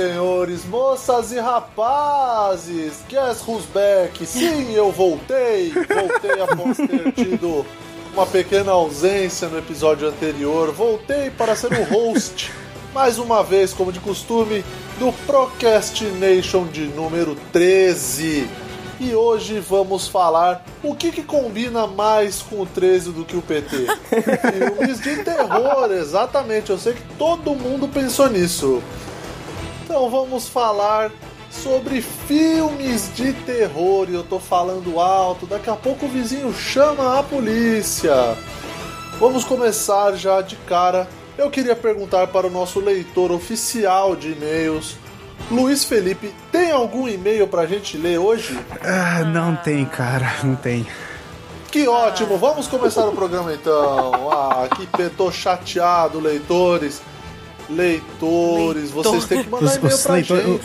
senhores, moças e rapazes, guess who's back? Sim, eu voltei, voltei após ter tido uma pequena ausência no episódio anterior, voltei para ser o host, mais uma vez, como de costume, do Procrastination de número 13. E hoje vamos falar o que, que combina mais com o 13 do que o PT. Filmes de terror, exatamente. Eu sei que todo mundo pensou nisso. Então vamos falar sobre filmes de terror e eu tô falando alto. Daqui a pouco o vizinho chama a polícia. Vamos começar já de cara. Eu queria perguntar para o nosso leitor oficial de e-mails, Luiz Felipe, tem algum e-mail pra gente ler hoje? Ah, não tem, cara, não tem. Que ótimo, vamos começar o programa então. Ah, que tô chateado, leitores. Leitores, Leitor. vocês têm que mandar e-mail pra leitor... gente.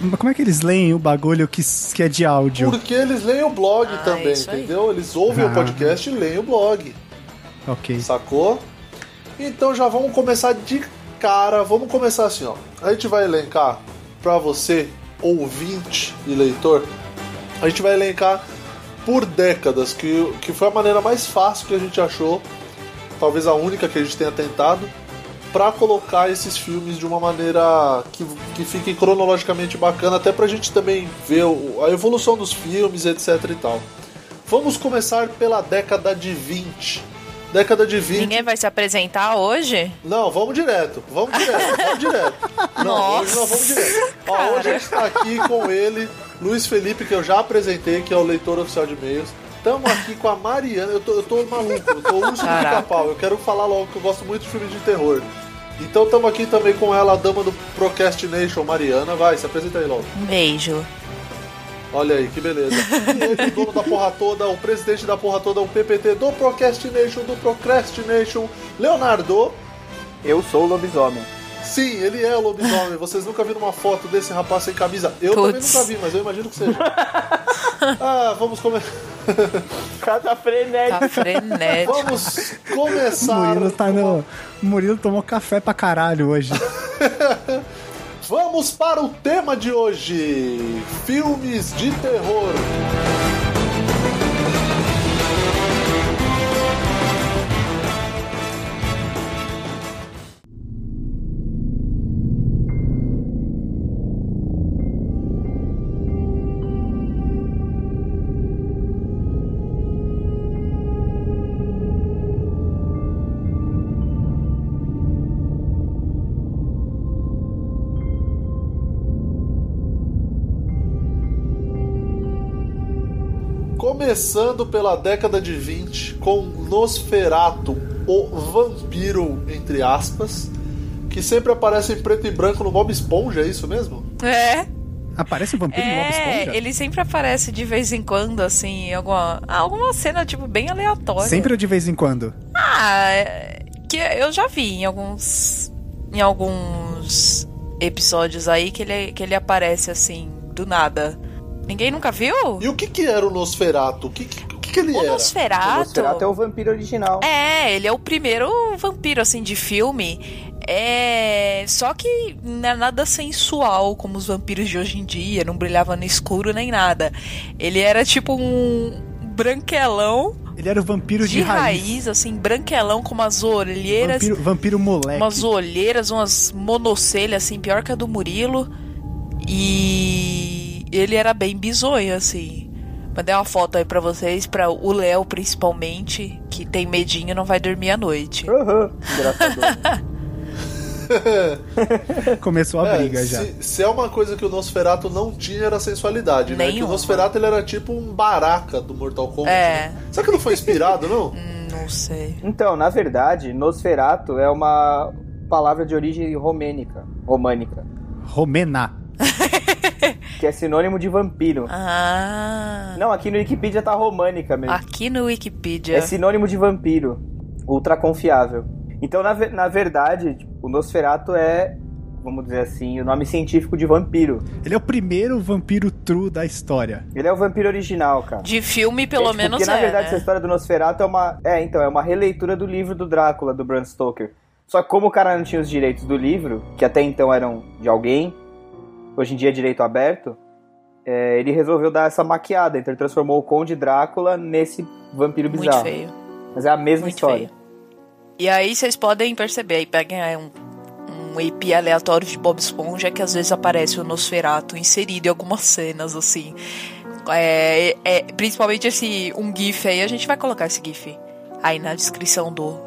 Mas como é que eles leem o bagulho que, que é de áudio? Porque eles leem o blog ah, também, entendeu? Eles ouvem ah. o podcast e leem o blog. Ok. Sacou? Então já vamos começar de cara. Vamos começar assim, ó. A gente vai elencar para você, ouvinte e leitor, a gente vai elencar por décadas, que, que foi a maneira mais fácil que a gente achou, talvez a única que a gente tenha tentado, para colocar esses filmes de uma maneira que, que fique cronologicamente bacana, até pra gente também ver a evolução dos filmes, etc e tal. Vamos começar pela década de 20 década de 20. Ninguém vai se apresentar hoje? Não, vamos direto. Vamos direto, vamos direto. Não, Nossa. hoje nós vamos direto. Ó, hoje a gente está aqui com ele, Luiz Felipe, que eu já apresentei, que é o leitor oficial de e-mails. Estamos aqui com a Mariana. Eu tô, eu tô maluco, eu tô urso do pica-pau. Eu quero falar logo que eu gosto muito de filmes de terror. Então estamos aqui também com ela, a dama do Procrastination, Mariana. Vai, se apresenta aí logo. Um beijo. Olha aí, que beleza. E ele, o dono da porra toda, o presidente da porra toda, o PPT do Procrastination, do Procrastination, Leonardo. Eu sou o lobisomem. Sim, ele é o lobisomem. Vocês nunca viram uma foto desse rapaz sem camisa? Eu Puts. também nunca vi, mas eu imagino que seja. ah, vamos começar. Cada frenético. Tá frenético. Vamos começar. Murilo, tá no... o Murilo tomou café pra caralho hoje. Vamos para o tema de hoje: filmes de terror. Começando pela década de 20 com Nosferatu, o vampiro, entre aspas, que sempre aparece em preto e branco no Bob Esponja, é isso mesmo? É. Aparece o vampiro é, no Bob Esponja? ele sempre aparece de vez em quando, assim, em alguma, alguma cena, tipo, bem aleatória. Sempre ou de vez em quando? Ah, é, que eu já vi em alguns. em alguns episódios aí que ele, que ele aparece, assim, do nada. Ninguém nunca viu? E o que que era o Nosferato? O que, que, que, que ele o era? Nosferatu... O Nosferatu é o vampiro original. É, ele é o primeiro vampiro, assim, de filme. É. Só que não é nada sensual como os vampiros de hoje em dia, não brilhava no escuro nem nada. Ele era tipo um branquelão. Ele era o vampiro de, de raiz. raiz. assim, branquelão com umas olheiras. Vampiro, vampiro moleque. Umas olheiras, umas monocelhas, assim, pior que a do Murilo. E ele era bem bizonho, assim. Mandei uma foto aí pra vocês, pra o Léo principalmente, que tem medinho não vai dormir à noite. Uhum, Começou a é, briga já. Se, se, é uma coisa que o Nosferatu não tinha, era sensualidade, né? Que o Nosferatu ele era tipo um baraca do Mortal Kombat. É. Né? Será que não foi inspirado, não? Hum, não sei. Então, na verdade, Nosferatu é uma palavra de origem romênica, românica. Romena. que é sinônimo de vampiro. Ah. Não, aqui no Wikipedia tá românica mesmo. Aqui no Wikipedia. É sinônimo de vampiro. Ultra confiável. Então, na, na verdade, tipo, o Nosferatu é, vamos dizer assim, o nome científico de vampiro. Ele é o primeiro vampiro true da história. Ele é o vampiro original, cara. De filme, pelo é, tipo, menos porque, é. na verdade, né? essa história do Nosferatu é uma. É, então, é uma releitura do livro do Drácula, do Bram Stoker. Só que como o cara não tinha os direitos do livro, que até então eram de alguém, hoje em dia é direito aberto, é, ele resolveu dar essa maquiada. Então ele transformou o Conde Drácula nesse vampiro bizarro. Muito feio. Mas é a mesma Muito história. feio. E aí vocês podem perceber, aí peguem aí um, um EP aleatório de Bob Esponja que às vezes aparece o Nosferato inserido em algumas cenas, assim. É, é, principalmente esse um GIF aí, a gente vai colocar esse GIF aí na descrição do,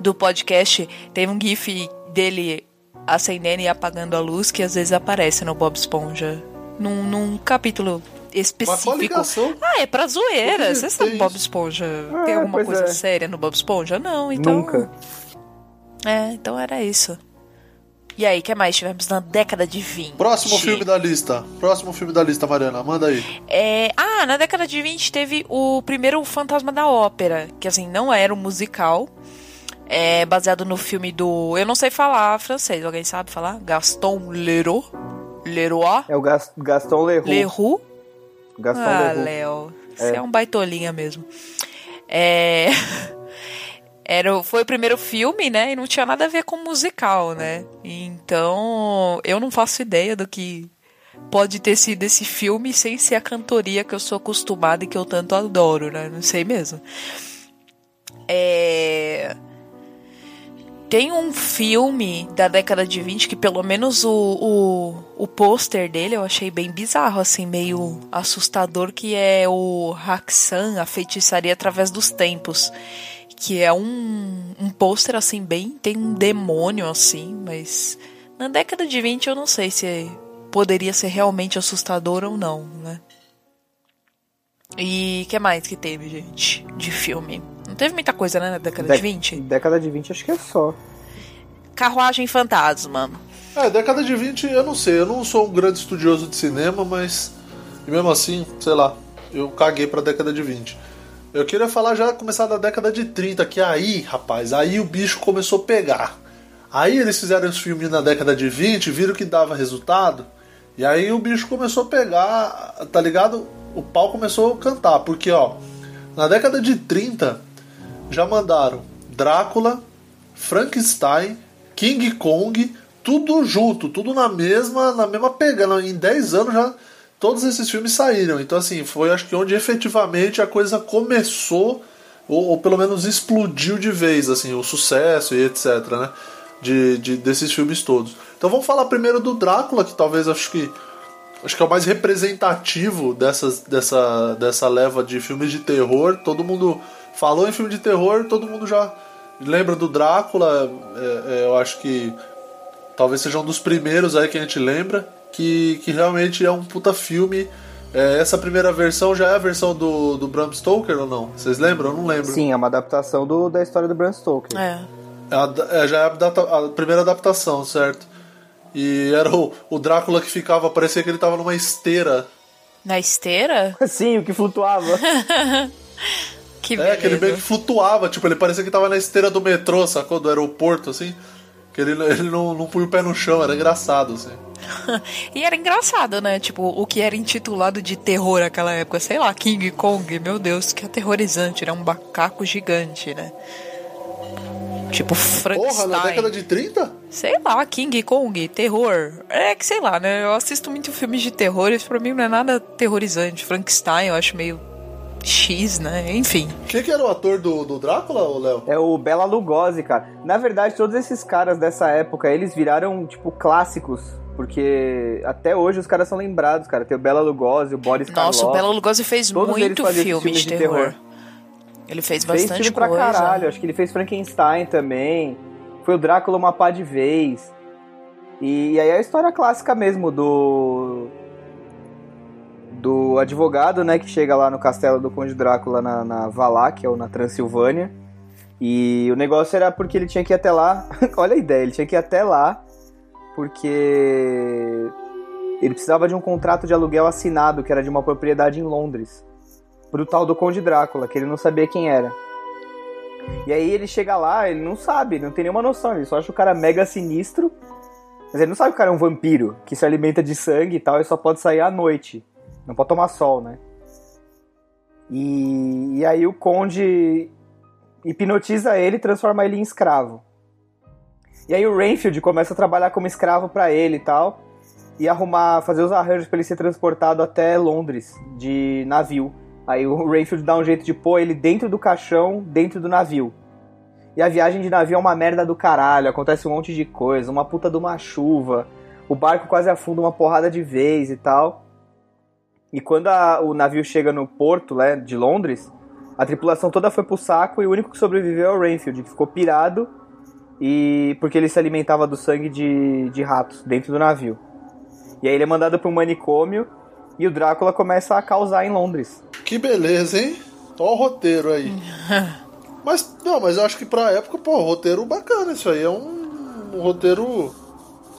do podcast. Tem um GIF dele acendendo e apagando a luz que às vezes aparece no Bob Esponja. Num, num capítulo específico. Ah, é pra zoeira. Vocês sabem tem Bob. Esponja? Ah, tem alguma coisa é. séria no Bob Esponja? Não, então. Nunca. É, então era isso. E aí, o que mais tivemos na década de 20? Próximo filme da lista. Próximo filme da lista, Mariana. Manda aí. É, ah, na década de 20 teve o primeiro Fantasma da Ópera, que assim, não era um musical. É baseado no filme do. Eu não sei falar francês, alguém sabe falar? Gaston Leroux? Leroy? É o Gas- Gaston Leroux. Leroux? Gaston Ah, Leroux. Léo, você é. um baitolinha mesmo. É. Era, foi o primeiro filme, né? E não tinha nada a ver com musical, né? Então, eu não faço ideia do que pode ter sido esse filme sem ser a cantoria que eu sou acostumada e que eu tanto adoro, né? Não sei mesmo. É. Tem um filme da década de 20 que pelo menos o, o, o pôster dele eu achei bem bizarro, assim, meio assustador, que é o Haxan, a feitiçaria através dos tempos. Que é um, um pôster, assim, bem. Tem um demônio, assim, mas. Na década de 20 eu não sei se poderia ser realmente assustador ou não, né? E que mais que teve, gente, de filme? Não teve muita coisa, né, na década Dec- de 20? Década de 20 acho que é só. Carruagem Fantasma. É, década de 20, eu não sei. Eu não sou um grande estudioso de cinema, mas. E mesmo assim, sei lá. Eu caguei pra década de 20. Eu queria falar já, começar da década de 30, que aí, rapaz, aí o bicho começou a pegar. Aí eles fizeram os filmes na década de 20, viram que dava resultado. E aí o bicho começou a pegar, tá ligado? O pau começou a cantar. Porque, ó, na década de 30 já mandaram Drácula, Frankenstein, King Kong, tudo junto, tudo na mesma, na mesma pegada. Em 10 anos já todos esses filmes saíram. Então assim, foi acho que onde efetivamente a coisa começou ou, ou pelo menos explodiu de vez assim, o sucesso e etc, né? De, de- desses filmes todos. Então vamos falar primeiro do Drácula, que talvez acho que acho que é o mais representativo dessas, dessa, dessa leva de filmes de terror. Todo mundo falou em filme de terror, todo mundo já lembra do Drácula. é, é, eu acho que talvez seja um dos primeiros aí que a gente lembra, que, que realmente é um puta filme. É, essa primeira versão já é a versão do, do Bram Stoker ou não? Vocês lembram? Eu não lembro. Sim, é uma adaptação do, da história do Bram Stoker. É. É a- é, já é a, a primeira adaptação, certo? E era o, o Drácula que ficava, parecia que ele tava numa esteira. Na esteira? Sim, o que flutuava. Que É, que ele meio beleza. que flutuava, tipo, ele parecia que tava na esteira do metrô, sacou? Do aeroporto, assim. Que ele, ele não, não punha o pé no chão, era engraçado, assim. E era engraçado, né? Tipo, o que era intitulado de terror naquela época. Sei lá, King Kong, meu Deus, que aterrorizante. Era um macaco gigante, né? Tipo, Porra, Frankenstein. na década de 30? Sei lá, King Kong, terror. É que sei lá, né? Eu assisto muito filmes de terror, isso pra mim não é nada terrorizante. Frankenstein eu acho meio X, né? Enfim. Quem que era o ator do, do Drácula, Léo? É o Bela Lugosi, cara. Na verdade, todos esses caras dessa época, eles viraram, tipo, clássicos. Porque até hoje os caras são lembrados, cara. Tem o Bela Lugosi, o Boris Nossa, o Karloff. Bela Lugosi fez muito filme de de terror. terror. Ele fez Fez bastante filme pra coisa. caralho. Acho que ele fez Frankenstein também. Foi o Drácula uma pá de vez. E, aí a história clássica mesmo do. Do advogado, né, que chega lá no castelo do Conde Drácula na, na Valáquia ou na Transilvânia. E o negócio era porque ele tinha que ir até lá. Olha a ideia, ele tinha que ir até lá porque ele precisava de um contrato de aluguel assinado que era de uma propriedade em Londres. Pro tal do Conde Drácula, que ele não sabia quem era. E aí ele chega lá, ele não sabe, não tem nenhuma noção, ele só acha o cara mega sinistro. Mas ele não sabe que o cara é um vampiro, que se alimenta de sangue e tal, e só pode sair à noite. Não pode tomar sol, né? E, e aí o conde hipnotiza ele e transforma ele em escravo. E aí o Rainfield começa a trabalhar como escravo pra ele e tal. E arrumar, fazer os arranjos pra ele ser transportado até Londres, de navio. Aí o Rainfield dá um jeito de pôr ele dentro do caixão, dentro do navio. E a viagem de navio é uma merda do caralho, acontece um monte de coisa, uma puta de uma chuva, o barco quase afunda uma porrada de vez e tal. E quando a- o navio chega no porto né, de Londres, a tripulação toda foi pro saco e o único que sobreviveu é o Rainfield, que ficou pirado e porque ele se alimentava do sangue de, de ratos dentro do navio. E aí ele é mandado para um manicômio e o Drácula começa a causar em Londres. Que beleza, hein? Ó o roteiro aí. mas, não, mas eu acho que pra época, pô, roteiro bacana isso aí. É um, um roteiro.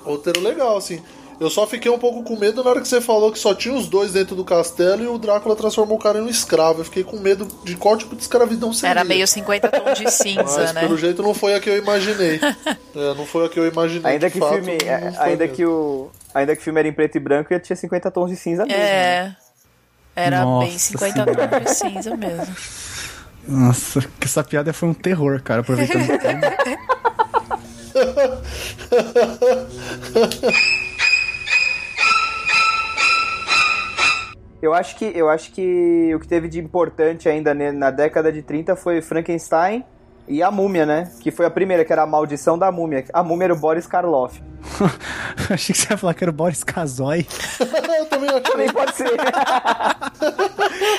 Roteiro legal, assim. Eu só fiquei um pouco com medo na hora que você falou que só tinha os dois dentro do castelo e o Drácula transformou o cara em um escravo. Eu fiquei com medo de qual tipo de escravidão seria. Era meio 50 tons de cinza, Mas né? pelo jeito não foi a que eu imaginei. é, não foi a que eu imaginei. Ainda que, fato, filme, foi ainda mesmo. que o ainda que o filme era em preto e branco, ele tinha 50 tons de cinza mesmo. né? É. Era Nossa bem 50 tons de cinza mesmo. Nossa, que essa piada foi um terror, cara, aproveitando o tema. Eu acho que eu acho que o que teve de importante ainda na década de 30 foi Frankenstein e a Múmia, né? Que foi a primeira, que era a maldição da Múmia. A Múmia era o Boris Karloff. Achei que você ia falar que era o Boris Casoy. eu também achei. Também pode ser.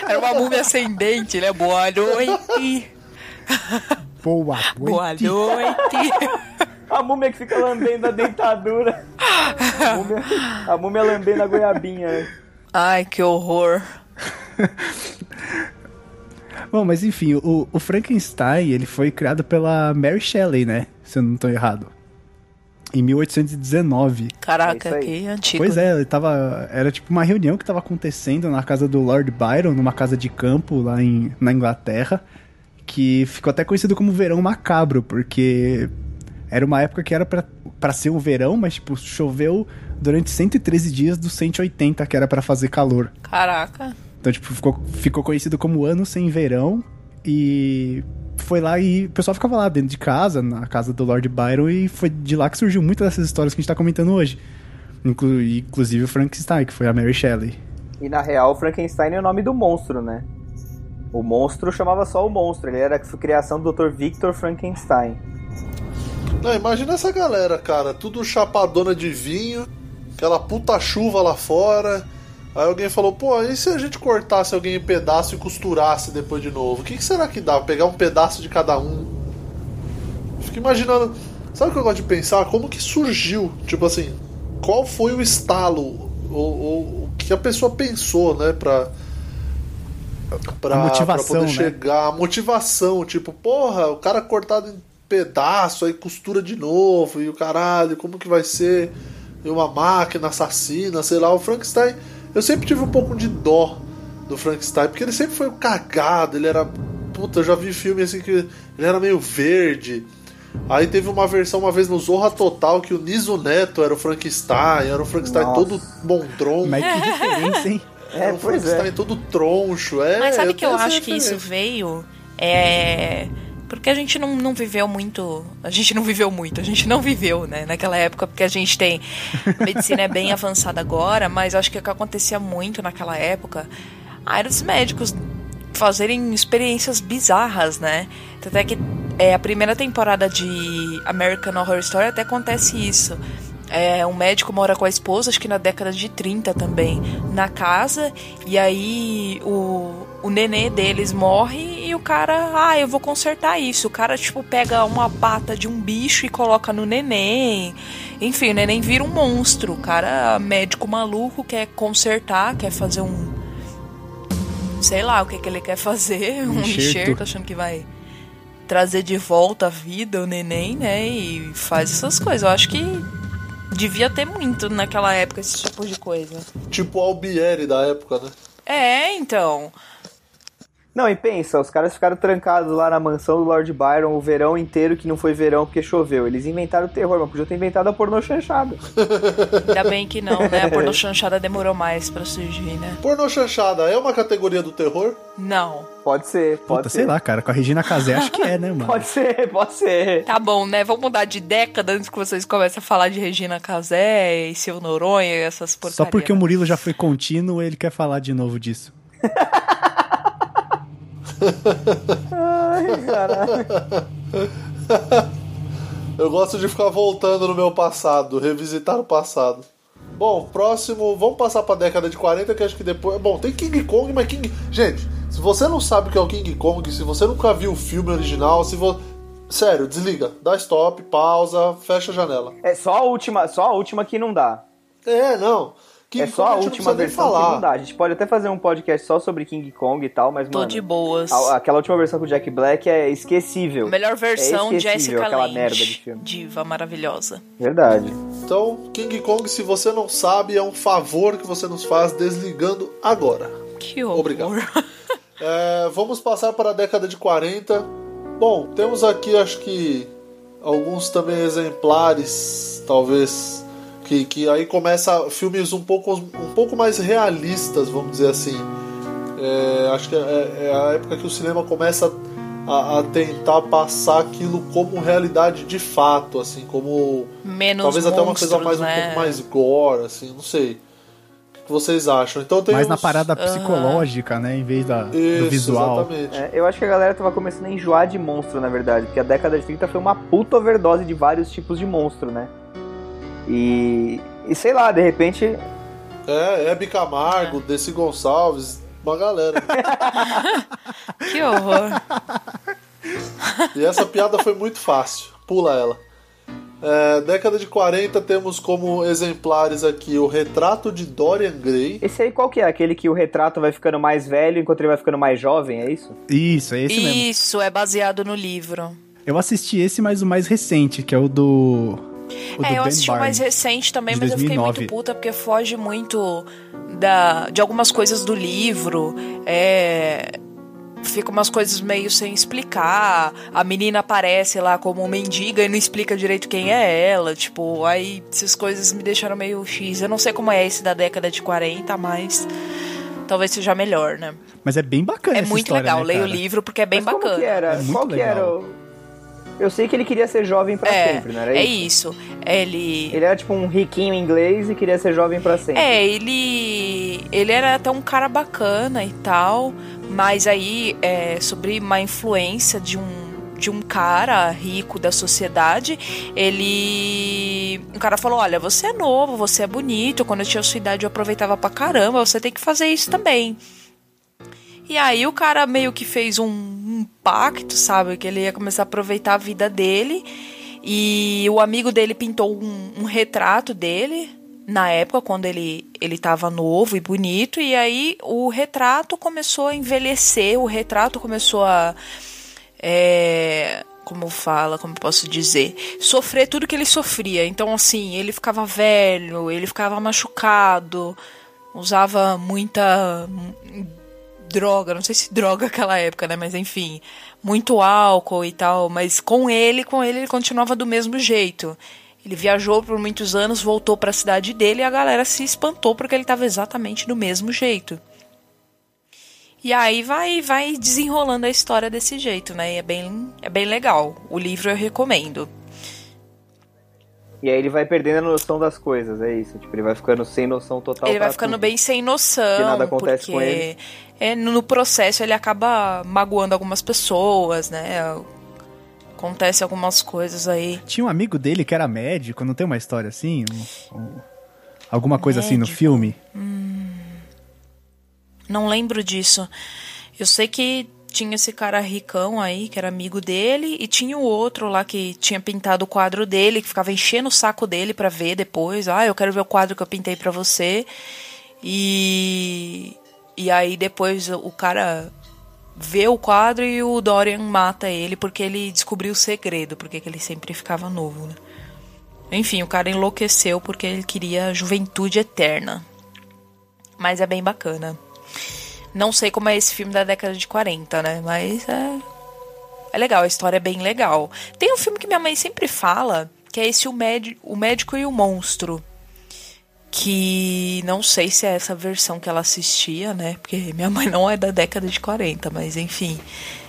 Era uma múmia ascendente, né? Boa noite. Boa Boa noite. noite. A múmia que fica lambendo a dentadura. A múmia, a múmia lambendo a goiabinha. Ai, que horror. Bom, mas enfim, o, o Frankenstein, ele foi criado pela Mary Shelley, né? Se eu não tô errado. Em 1819. É isso Caraca, aí. que antigo. Pois é, ele tava. Era tipo uma reunião que tava acontecendo na casa do Lord Byron, numa casa de campo lá em, na Inglaterra, que ficou até conhecido como verão macabro, porque era uma época que era pra, pra ser um verão, mas tipo, choveu durante 113 dias dos 180 que era pra fazer calor. Caraca. Então, tipo, ficou, ficou conhecido como ano sem verão. E foi lá e o pessoal ficava lá dentro de casa, na casa do Lord Byron, e foi de lá que surgiu muitas dessas histórias que a gente tá comentando hoje. Inclu inclusive o Frankenstein, que foi a Mary Shelley. E na real, o Frankenstein é o nome do monstro, né? O monstro chamava só o monstro. Ele era a criação do Dr. Victor Frankenstein. Não, imagina essa galera, cara, tudo chapadona de vinho, aquela puta chuva lá fora. Aí alguém falou, pô, e se a gente cortasse alguém em pedaço e costurasse depois de novo? O que, que será que dá? Pegar um pedaço de cada um? Fico imaginando. Sabe o que eu gosto de pensar? Como que surgiu? Tipo assim, qual foi o estalo? Ou, ou o que a pessoa pensou, né? Pra, pra, A motivação, pra poder né? chegar. A motivação, tipo, porra, o cara cortado em pedaço, aí costura de novo, e o caralho, como que vai ser? E uma máquina assassina, sei lá, o Frankenstein. Eu sempre tive um pouco de dó do Frankenstein, porque ele sempre foi um cagado, ele era. Puta, eu já vi filme assim que ele era meio verde. Aí teve uma versão uma vez no Zorra Total que o Niso Neto era o Frankenstein, era o Frankenstein Nossa. todo bondron. Mas que diferença, hein? É, era o pois Frankenstein é. todo troncho. É, Mas sabe que eu acho que isso veio? É. Porque a gente não, não viveu muito. A gente não viveu muito, a gente não viveu, né? Naquela época, porque a gente tem. A medicina é bem avançada agora, mas acho que o que acontecia muito naquela época ah, era os médicos fazerem experiências bizarras, né? Tanto é que é, a primeira temporada de American Horror Story até acontece isso. É, um médico mora com a esposa, acho que na década de 30 também, na casa, e aí o, o nenê deles morre e o cara, ah, eu vou consertar isso. O cara, tipo, pega uma pata de um bicho e coloca no neném. Enfim, o neném vira um monstro. O cara, médico maluco, quer consertar, quer fazer um. Sei lá o que, que ele quer fazer, um enxerto. enxerto, achando que vai trazer de volta a vida o neném, né? E faz essas coisas. Eu acho que devia ter muito naquela época esse tipo de coisa. Tipo o Albieri da época, né? É, então. Não, e pensa, os caras ficaram trancados lá na mansão do Lord Byron o verão inteiro que não foi verão porque choveu. Eles inventaram o terror, mas podiam ter inventado a pornô chanchada. Ainda bem que não, né? A pornô chanchada demorou mais pra surgir, né? Pornô chanchada é uma categoria do terror? Não. Pode ser, pode Puta, ser. sei lá, cara. Com a Regina Casé, acho que é, né, mano? Pode ser, pode ser. Tá bom, né? Vamos mudar de década antes que vocês comecem a falar de Regina Casé e seu Noronha e essas porcarias. Só porque o Murilo já foi contínuo, ele quer falar de novo disso. Ai, caralho. Eu gosto de ficar voltando no meu passado, revisitar o passado. Bom, próximo, vamos passar pra década de 40, que acho que depois. Bom, tem King Kong, mas King. Gente, se você não sabe o que é o King Kong, se você nunca viu o filme original, se você. Sério, desliga, dá stop, pausa, fecha a janela. É só a última, só a última que não dá. É, não. King é só Kong a última versão que falar. não dá. A gente pode até fazer um podcast só sobre King Kong e tal, mas, Tô mano... de boas. a- aquela última versão com o Jack Black é esquecível. Melhor versão, é esquecível, Jessica aquela Lange. merda de filme. Diva maravilhosa. Verdade. Então, King Kong, se você não sabe, é um favor que você nos faz desligando agora. Que horror. Obrigado. É, vamos passar para a década de 40. Bom, temos aqui acho que alguns também exemplares, talvez, que, que aí começa filmes um pouco, um pouco mais realistas, vamos dizer assim. É, acho que é, é a época que o cinema começa a, a tentar passar aquilo como realidade de fato, assim, como Menos talvez até uma monstros, coisa mais um né? pouco mais gore, assim, não sei. O que vocês acham? Então tem Mais na uns- parada psicológica, né? Em vez da, do Isso, visual. Exatamente. É, eu acho que a galera tava começando a enjoar de monstro, na verdade. Porque a década de 30 foi uma puta overdose de vários tipos de monstro, né? E... E sei lá, de repente... É, Hebe Camargo, Desi Gonçalves, uma galera. Que horror. E essa piada foi muito fácil. Pula ela. É, década de 40 temos como exemplares aqui o retrato de Dorian Gray. Esse aí qual que é? Aquele que o retrato vai ficando mais velho enquanto ele vai ficando mais jovem, é isso? Isso, é esse mesmo. Isso, é baseado no livro. Eu assisti esse, mas o mais recente, que é o do. É, eu assisti o mais recente também, mas eu fiquei 2009. muito puta porque foge muito da, de algumas coisas do livro. É, fica umas coisas meio sem explicar. A menina aparece lá como mendiga e não explica direito quem é ela. Tipo, aí essas coisas me deixaram meio X. Eu não sei como é esse da década de 40, mas talvez seja melhor, né? Mas é bem bacana É essa muito história, legal. né, Leia o livro porque é bem Mas bacana. Como que era? É muito qual que legal. era o... Eu sei que ele queria ser jovem pra É, sempre, não era é isso? isso. Ele. Ele era tipo um riquinho inglês e queria ser jovem pra sempre. É, ele. Ele era até um cara bacana e tal, mas aí é sobre uma influência de um. De um cara rico da sociedade, ele. Um cara falou: Olha, você é novo, você é bonito. Quando eu tinha sua idade, eu aproveitava pra caramba. Você tem que fazer isso também. E aí o cara meio que fez um, um pacto, sabe? Que ele ia começar a aproveitar a vida dele. E o amigo dele pintou um, um retrato dele na época, quando ele, ele tava novo e bonito. E aí o retrato começou a envelhecer, o retrato começou a. É, como fala, como posso dizer, sofrer tudo que ele sofria. Então, assim, ele ficava velho, ele ficava machucado, usava muita droga, não sei se droga aquela época, né? Mas enfim, muito álcool e tal. Mas com ele, com ele, ele continuava do mesmo jeito. Ele viajou por muitos anos, voltou para a cidade dele e a galera se espantou porque ele estava exatamente do mesmo jeito. E aí vai vai desenrolando a história desse jeito, né? E é bem, é bem legal. O livro eu recomendo. E aí ele vai perdendo a noção das coisas, é isso. Tipo, ele vai ficando sem noção total. ele vai ficando tudo. bem sem noção, Que nada acontece porque com ele. É, no processo ele acaba magoando algumas pessoas, né? Acontece algumas coisas aí. Tinha um amigo dele que era médico, não tem uma história assim? Um- um- alguma coisa assim no Médico? filme? Não lembro disso. Eu sei que tinha esse cara ricão aí, que era amigo dele, e tinha o outro lá que tinha pintado o quadro dele, que ficava enchendo o saco dele pra ver depois. Ah, eu quero ver o quadro que eu pintei pra você. E e aí depois o cara vê o quadro e o Dorian mata ele porque ele descobriu o segredo, porque que ele sempre ficava novo, né? Enfim, o cara enlouqueceu porque ele queria juventude eterna. Mas é bem bacana. Não sei como é esse filme da década de 40, né? Mas é. É legal, a história é bem legal. Tem um filme que minha mãe sempre fala, que é esse O, Médi o Médico e o Monstro. Que não sei se é essa versão que ela assistia, né? Porque minha mãe não é da década de 40, mas enfim.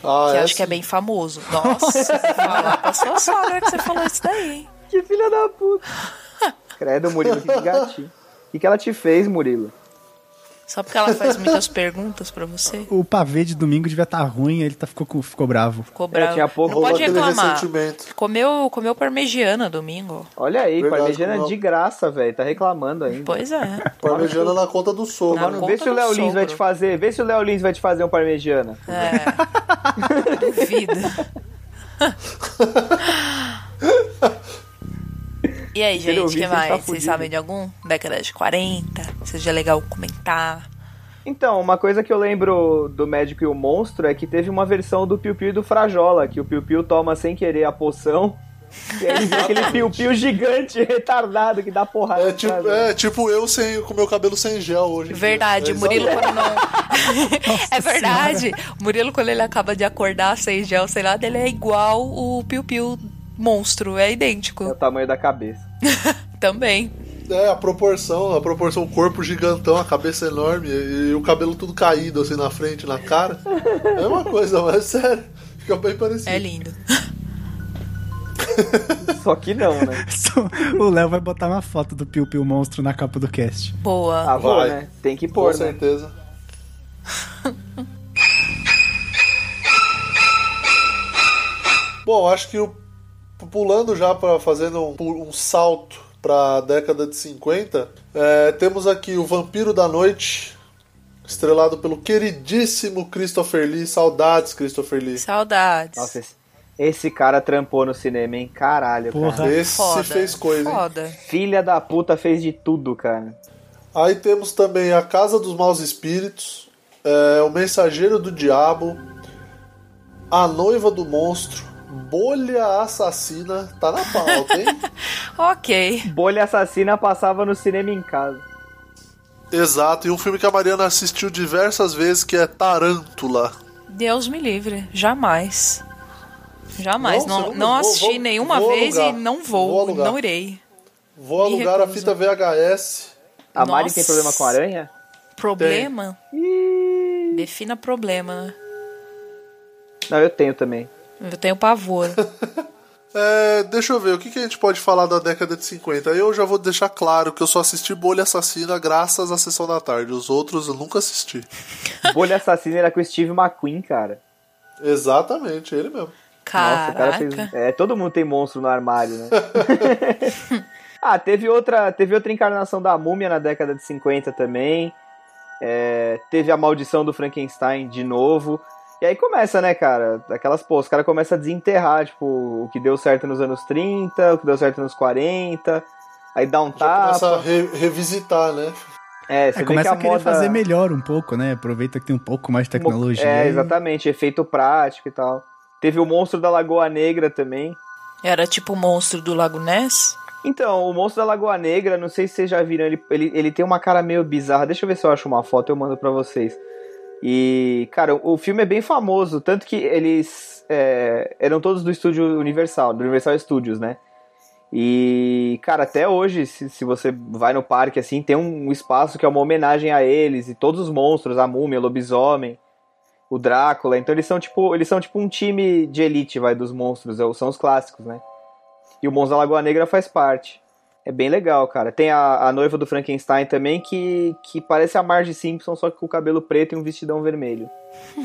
Ah, que é acho que é bem famoso. Nossa, você falar pra sua sogra que você falou isso daí, hein? Que filha da puta. Credo, Murilo, que gatinho. O que, que ela te fez, Murilo? Só porque ela faz muitas perguntas pra você. O pavê de domingo devia estar ruim, ele tá, ficou, ficou bravo. Ficou bravo. tinha pouco- não pode reclamar. Comeu, comeu parmegiana domingo. Olha aí, Verdade, parmegiana como- de graça, velho. Tá reclamando ainda. Pois é. Parmegiana na conta do sogro. Mano, vê se o Léo Lins vai te fazer. Vê se o Léo Lins vai te fazer um parmegiana. É. Duvido. E aí, gente, ouvir, que tá mais? Vocês sabem de algum? Década de 40? Seja legal comentar. Então, uma coisa que eu lembro do Médico e o Monstro é que teve uma versão do Piu Piu e do Frajola, que o Piu Piu toma sem querer a poção. E aí ele vê aquele Piu Piu gigante, retardado, que dá porrada. É tipo, é tipo eu sem, com meu cabelo sem gel hoje. Verdade, É o Murilo quando não. é verdade. O Murilo, quando ele acaba de acordar sem gel, sei lá, ele é igual o Piu Piu monstro. É É o idêntico. tamanho da cabeça. Também. É, a proporção, a proporção, o corpo gigantão, a cabeça enorme e, o cabelo tudo caído assim na frente, na cara. É uma coisa, mas sério. Fica bem parecido. É lindo. Só que não, né? O Léo vai botar uma foto do Piu Piu Monstro na capa do cast. Boa. Ah, Vai. né? Tem que Com pôr, né? certeza. Bom, acho que o, pulando já para fazendo um, um salto para a década de 50, é, temos aqui o Vampiro da Noite, estrelado pelo queridíssimo Christopher Lee. Saudades, Christopher Lee. Saudades. Nossa, esse, esse cara trampou no cinema, hein? Caralho, Porra. cara. Esse Foda. fez coisa. hein? Foda. Filha da puta fez de tudo, cara. Aí temos também A Casa dos Maus Espíritos, é, O Mensageiro do Diabo, A Noiva do Monstro, Bolha Assassina, tá na pauta, hein? Ok. Bolha Assassina passava no cinema em casa. Exato, e um filme que a Mariana assistiu diversas vezes que é Tarântula. Deus me livre. Jamais. Jamais. Não, Não, não, não- assisti vou- nenhuma vou vez alugar. e não Vou vou. não irei. Vou Me alugar a fita VHS. A Mari Nossa. tem problema com aranha? Problema? Ih, Defina problema. Não, eu tenho também. Eu tenho pavor. É, deixa eu ver, o que, que a gente pode falar da década de 50? Eu já vou deixar claro que eu só assisti Bolha Assassina graças à Sessão da Tarde. Os outros eu nunca assisti. Bolha Assassina era com o Steve McQueen, cara. Exatamente, ele mesmo. Nossa, o cara Caraca. fez. É, todo mundo tem monstro no armário, né? ah, teve outra, teve outra encarnação da múmia na década de 50 também. É, teve a maldição do Frankenstein de novo. E aí começa, né, cara? Aquelas, pô, os caras começam a desenterrar, tipo, o que deu certo nos anos 30, o que deu certo nos 40. Aí dá um Já começa a tapa. re- revisitar, né? É, você vê começa que a a querer moda... fazer melhor um pouco, né? Aproveita que tem um pouco mais de tecnologia. É, e- exatamente, efeito prático e tal. Teve o monstro da Lagoa Negra também. Era tipo o monstro do Lago Ness? Então, o monstro da Lagoa Negra, não sei se vocês já viram, ele, ele, ele tem uma cara meio bizarra. Deixa eu ver se eu acho uma foto, eu mando pra vocês. E, cara, o filme é bem famoso, tanto que eles é, eram todos do estúdio Universal, do Universal Studios, né? E, cara, até hoje, se, se você vai no parque, assim, tem um espaço que é uma homenagem a eles, e todos os monstros, a múmia, o lobisomem, o Drácula. Então eles são tipo, eles são tipo um time de elite, vai, dos monstros, é são os clássicos, né? E o da Lagoa Negra faz parte. É bem legal, cara. Tem a, a noiva do Frankenstein também, que, que parece a Marge Simpson, só que com o cabelo preto e um vestidão vermelho.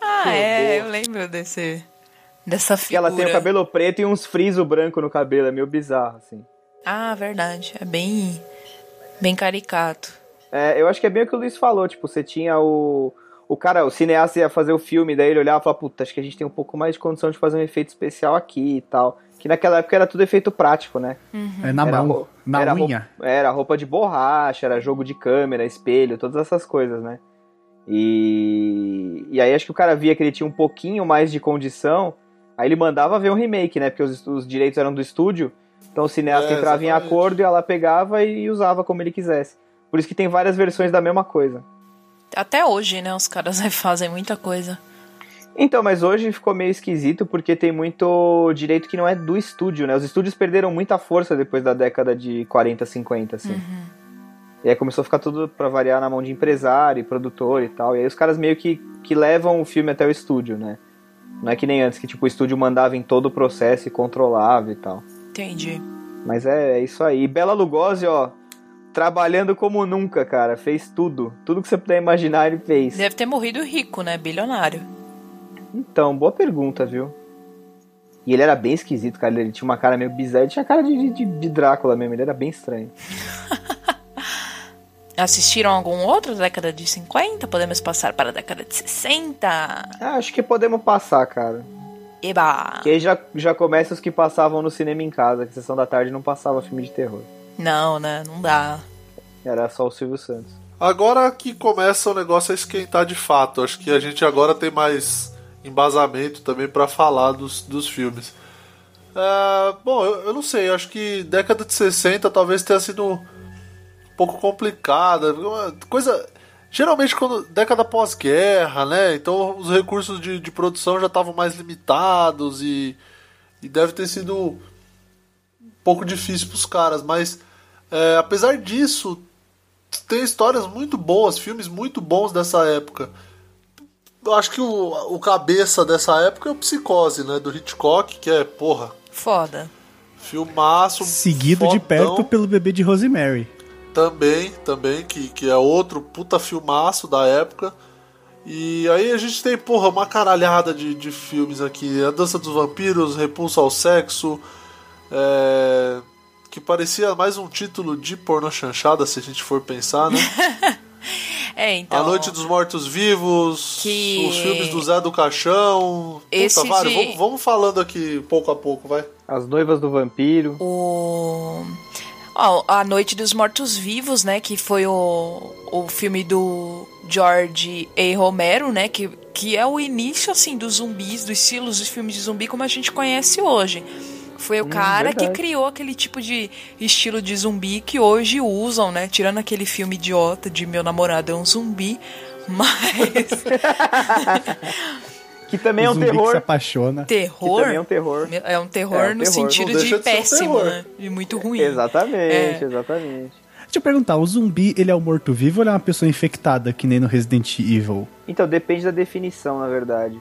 Ah, Que é, boa. eu lembro desse. Dessa figura. ela tem o cabelo preto e uns friso branco no cabelo, é meio bizarro, assim. Ah, verdade. É bem. Bem caricato. É, eu acho que é bem o que o Luiz falou, tipo, você tinha o. O cara, o cineasta ia fazer o filme, daí ele olhava e falava, puta, acho que a gente tem um pouco mais de condição de fazer um efeito especial aqui e tal. Que naquela época era tudo efeito prático, né? É na Era mão, na era unha. Roupa, era roupa de borracha, era jogo de câmera, espelho, todas essas coisas, né? E, e aí acho que o cara via que ele tinha um pouquinho mais de condição, aí ele mandava ver um remake, né? Porque os, os direitos eram do estúdio, então o cineasta É, entrava em exatamente. acordo e ela pegava e usava como ele quisesse. Por isso que tem várias versões da mesma coisa. Até hoje, né? Os caras fazem muita coisa. Então, mas hoje ficou meio esquisito porque tem muito direito que não é do estúdio, né? Os estúdios perderam muita força depois da década de 40, 50, assim. Uhum. E aí começou a ficar tudo pra variar na mão de empresário, produtor e tal. E aí os caras meio que, que levam o filme até o estúdio, né? Não é que nem antes, que tipo, o estúdio mandava em todo o processo e controlava e tal. Entendi. Mas é, é isso aí. E Bela Lugosi, ó, trabalhando como nunca, cara. Fez tudo. Tudo que você puder imaginar, ele fez. Deve ter morrido rico, né? Bilionário. Então, boa pergunta, viu? E ele era bem esquisito, cara. Ele tinha uma cara meio bizarra. Ele tinha cara de, de, de Drácula mesmo. Ele era bem estranho. Assistiram algum outro da década de 50? Podemos passar para a década de 60? Ah, acho que podemos passar, cara. Eba! Que aí já, já começa os que passavam no cinema em casa, que sessão da tarde não passava filme de terror. Não, né? Não dá. Era só o Silvio Santos. Agora que começa o negócio a esquentar de fato. Acho que a gente agora tem mais embasamento também para falar dos, dos filmes. É, bom, eu, eu não sei, acho que década de 60 talvez tenha sido um pouco complicada. Coisa. Geralmente quando. década pós-guerra, né? Então os recursos de, de produção já estavam mais limitados e, e deve ter sido um pouco difícil para os caras, mas é, apesar disso, tem histórias muito boas, filmes muito bons dessa época. Eu acho que o, o cabeça dessa época é o Psicose, né? Do Hitchcock, que é, porra, Foda. filmaço. Seguido de fodão. perto pelo bebê de Rosemary. Também, também, que, que é outro puta filmaço da época. E aí a gente tem, porra, uma caralhada de, de filmes aqui. A Dança dos Vampiros, Repulso ao Sexo, é, que parecia mais um título de porno chanchada, se a gente for pensar, né? É, então. a Noite dos Mortos Vivos, Que- os filmes do Zé do Caixão. Esse Puta, vários. de- Vamos, vamos falando aqui pouco a pouco, vai. As Noivas do Vampiro. O. Ó, A Noite dos Mortos Vivos, né? Que foi o, o filme do George A. Romero, né? Que, que é o início, assim, dos zumbis, dos estilos dos filmes de zumbi como a gente conhece hoje. Foi o cara que criou aquele tipo de estilo de zumbi que hoje usam, né? Tirando aquele filme idiota de Meu Namorado é um Zumbi. Mas Que também é um zumbi que se terror. apaixona. Que terror. também é um terror. É um terror É um no terror. sentido de um péssimo, terror. né? De muito ruim. Exatamente, É. exatamente. Deixa eu perguntar, o zumbi, ele é um morto-vivo ou ele é uma pessoa infectada, que nem no Resident Evil? Então, depende da definição, na verdade.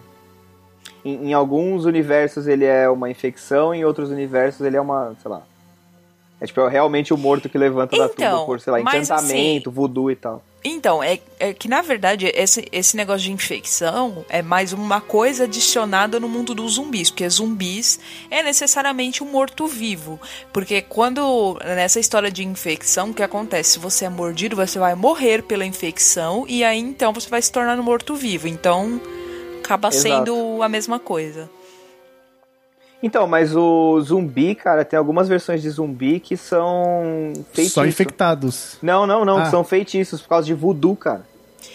Em, em alguns universos ele é uma infecção, em outros universos ele é uma, sei lá. É tipo, é realmente o morto que levanta da Então, tumba por, sei lá, mas encantamento, voodoo e tal. Então, é, é que na verdade esse, esse negócio de infecção é mais uma coisa adicionada no mundo dos zumbis, porque zumbis é necessariamente um morto-vivo. Porque quando, nessa história de infecção, o que acontece? Se você é mordido, você vai morrer pela infecção e aí então você vai se tornar um morto-vivo. Então, acaba Exato. sendo a mesma coisa. Então, mas o zumbi, cara, tem algumas versões de zumbi que são feitiços. Só infectados. Não, não, não, Ah. que são feitiços por causa de voodoo, cara.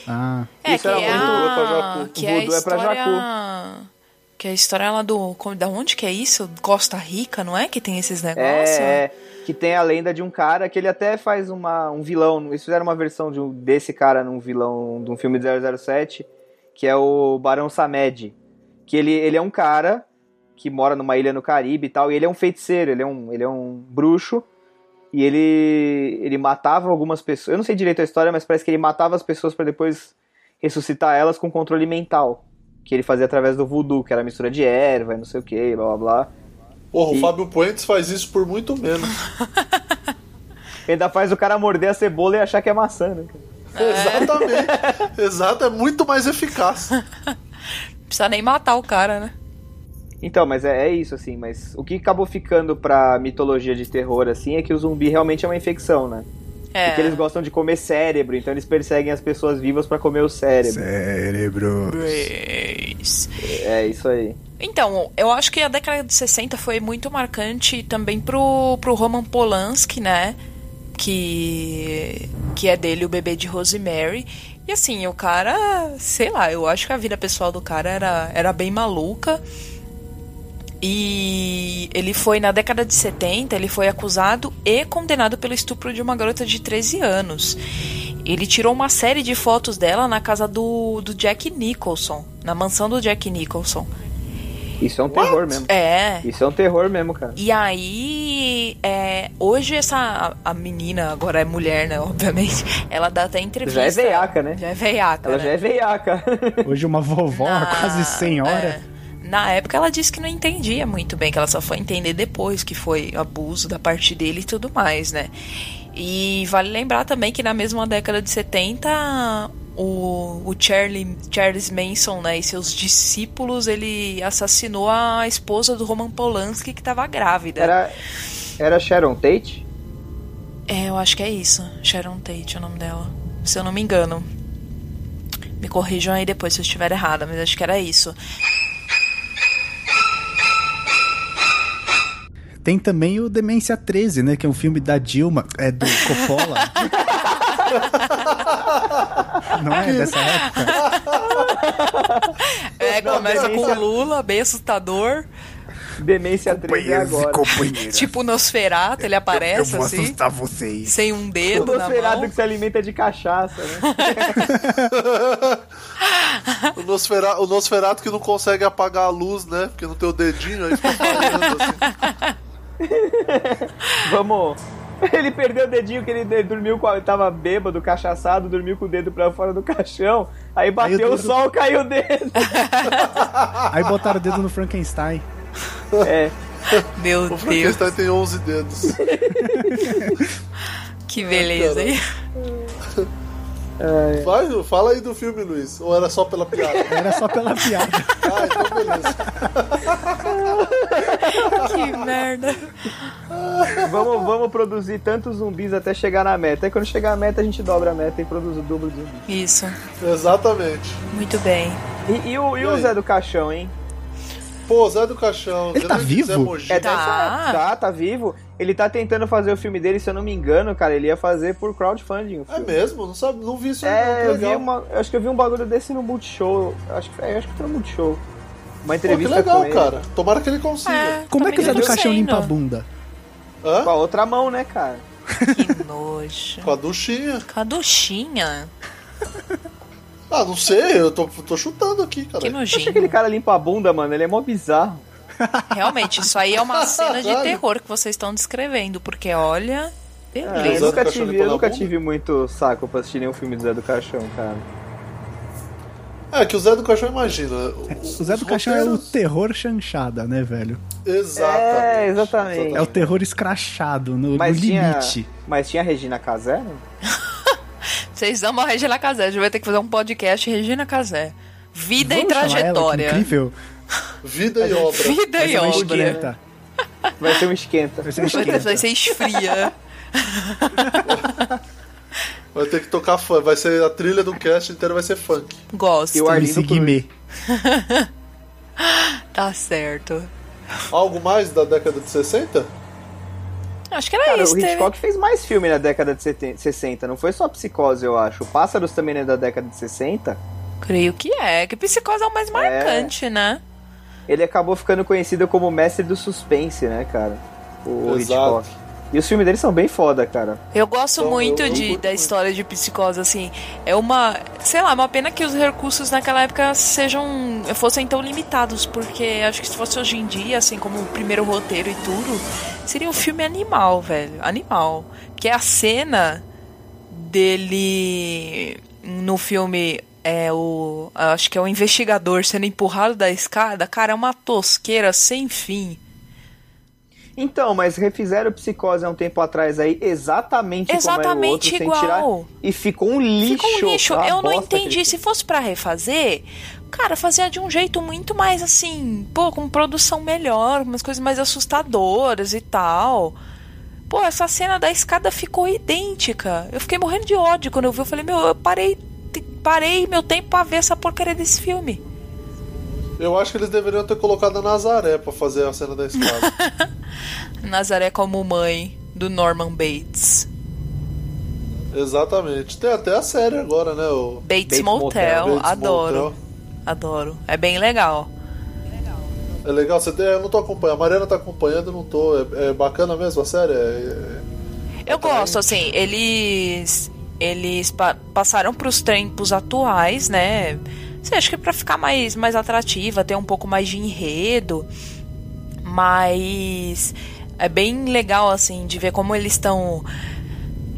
Ah, É, Isso que era é muito a... pra Jacu. Que é a Voodoo é pra história... Que é a história lá do... Da onde que é isso? Costa Rica, não é? Que tem esses negócios? É, que tem a lenda de um cara que ele até faz uma, um vilão. Eles fizeram uma versão de um- desse cara num vilão de um filme de 007, que é o Barão Samed. Que ele, ele é um cara que mora numa ilha no Caribe e tal, e ele é um feiticeiro, ele é um, ele é um bruxo. E ele, ele matava algumas pessoas. Eu não sei direito a história, mas parece que ele matava as pessoas para depois ressuscitar elas com controle mental. Que ele fazia através do voodoo, que era mistura de erva e não sei o que, blá blá blá. Porra, o E- Fábio Puentes faz isso por muito menos. Ainda faz o cara morder a cebola e achar que é maçã, né? cara? Exatamente. Exato, é muito mais eficaz. precisa nem matar o cara, né? Então, mas é, é isso, assim. Mas o que acabou ficando pra mitologia de terror, assim, é que o zumbi realmente é uma infecção, né? É. Porque eles gostam de comer cérebro, então eles perseguem as pessoas vivas pra comer o cérebro. cérebro. Brace. É isso aí. Então, eu acho que a década de 60 foi muito marcante também pro, pro Roman Polanski, né? Que, que é dele o bebê de Rosemary. E assim, o cara, sei lá, eu acho que a vida pessoal do cara era, era bem maluca. E ele foi, na década de 70, ele foi acusado e condenado pelo estupro de uma garota de 13 anos. ele tirou uma série de fotos dela na casa do, do Jack Nicholson, na mansão do Jack Nicholson. Isso é um terror mesmo. É. Isso é um terror mesmo, cara. E aí, é, hoje essa a menina, agora é mulher, né, obviamente, ela dá até entrevista. Já é veiaca, né? Já é veiaca, Ela né? já é veiaca. Hoje uma vovó, Na- quase senhora. é. Na época ela disse que não entendia muito bem, que ela só foi entender depois que foi abuso da parte dele e tudo mais, né? E vale lembrar também que na mesma década de 70, o, o Charlie, Charles Manson né, e seus discípulos, ele assassinou a esposa do Roman Polanski que estava grávida. Era, era Sharon Tate? É, eu acho que é isso. Sharon Tate é o nome dela. Se eu não me engano. Me corrijam aí depois se eu estiver errada, mas acho que era isso. Tem também o Demência 13, né? Que é um filme da Dilma, é do Coppola. Não é dessa época? É, começa com o Lula, bem assustador. Demência 13 agora. companheiras. Tipo o Nosferato, ele aparece assim, vocês. sem um O dedo na Nosferatu mão. que se alimenta de cachaça, né? O, Nosfera- o Nosferato que não consegue apagar a luz, né? Porque não tem o dedinho, aí fica assim. Vamos. Ele perdeu o dedinho que ele dormiu com. a- Tava bêbado, cachaçado, dormiu com o dedo pra fora do caixão. Aí bateu Aí o o dedo- sol, caiu o dedo. Aí botaram o dedo no Frankenstein. É. Meu O Deus, Frankenstein tem 11 dedos. que beleza, hein? Vai, fala aí do filme, Luiz. Ou era só pela piada? Era só pela piada. Ah, então beleza. Que merda. Vamos, vamos produzir tantos zumbis até chegar na meta. Aí quando chegar a meta, a gente dobra a meta e produz o dobro de zumbis. Isso, Exatamente. muito bem. E, e o, e E o? Zé do Caixão, hein? Pô, Zé do Caixão. Ele tá Zé vivo? Mogi. É Tá. dessa tá, tá vivo. Ele tá tentando fazer o filme dele, se eu não me engano, cara, ele ia fazer por crowdfunding. o É mesmo? Não, sabe, não vi isso. É, não, que eu uma. eu acho que eu vi um bagulho desse no Multishow. Eu Acho que, é, acho que foi no Multishow. Uma Pô, que entrevista legal, com ele. cara. Tomara que ele consiga. É, Como é que o Zé do Caixão limpa a bunda? Hã? Com a outra mão, né, cara? Que nojo. Com a duchinha. Caduchinha. Ah, não sei, eu tô, tô chutando aqui, cara. Que Acho que aquele nojinho. cara limpa a bunda, mano, ele é mó bizarro. Realmente, isso aí é uma cena de terror que vocês estão descrevendo, porque olha. É, eu nunca, tive, eu nunca tive muito saco pra assistir nenhum filme do Zé do Caixão, cara. É, que o Zé do Caixão imagina. O Zé do Caixão é o terror chanchada, né, velho? Exatamente. É, exatamente. É o terror escrachado, no, no Mas tinha, limite. mas tinha a Regina Casé? Vocês amam a Regina Casé. A gente vai ter que fazer um podcast Regina Casé. Vida Vamos e chamar ela, trajetória. incrível. Vida e obra. Vida Vai e obra. esquenta. Vai ser um esquenta. Vai ser um esquenta. vai ser esfria. Vai ter que tocar funk. Vai ser a trilha do cast inteiro vai ser funk. Gosto. E o Arlindo Guimê. Tá certo. Algo mais da década de 60? Acho que era Cara, isso. o teve- Hitchcock fez mais filme na década de 70, 60, não foi só Psicose, eu acho. Pássaros também é da década de 60. Creio que é. Que psicose é o mais marcante, né? Ele acabou ficando conhecido como mestre do suspense, né, cara? O Exato. Hitchcock. E os filmes dele são bem foda, cara. Eu gosto Bom, muito eu- eu de, curto da muito. história de psicose, assim. É uma. Sei lá, uma pena que os recursos naquela época sejam. fossem tão limitados, porque acho que se fosse hoje em dia, assim, como o primeiro roteiro e tudo, seria um filme animal, velho. Animal. Porque a cena dele no filme. É o. Acho que é o investigador sendo empurrado da escada. Cara, é uma tosqueira sem fim. Então, mas refizeram Psicose há um tempo atrás aí, exatamente, como era o Exatamente outro, igual. tirar. E ficou um lixo. Fica um lixo. Eu não entendi. Se fosse pra refazer, cara, fazia de um jeito muito mais assim, pô, com produção melhor, umas coisas mais assustadoras e tal. Pô, essa cena da escada ficou idêntica. Eu fiquei morrendo de ódio quando eu vi. Eu falei, meu, eu parei, parei meu tempo pra ver essa porcaria desse filme. Eu acho que eles deveriam ter colocado a Nazaré pra fazer a cena da escada. Nazaré como mãe do Norman Bates. Exatamente. Tem até a série agora, né? O Bates, Bates Motel, Bates adoro. Motel. Adoro. É bem legal. É legal, você tem, eu não tô acompanhando. A Mariana tá acompanhando, eu não tô. É, é bacana mesmo a série? É- é- Eu Atraente. gosto, assim, eles. Eles pa passaram para os tempos atuais, né? Você acha que é para ficar mais, mais atrativa, ter um pouco mais de enredo, mas é bem legal assim de ver como eles estão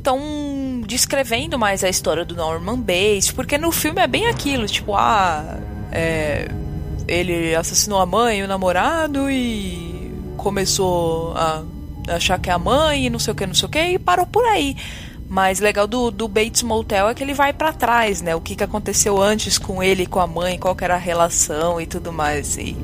tão descrevendo mais a história do Norman Bates, porque no filme é bem aquilo, tipo, ah, é, ele assassinou a mãe e o namorado e começou a achar que é a mãe e não sei o que, não sei o que, e parou por aí. Mas legal do, do Bates Motel é que ele vai para trás, né? O que, que aconteceu antes com ele e com a mãe, qual que era a relação e tudo mais. E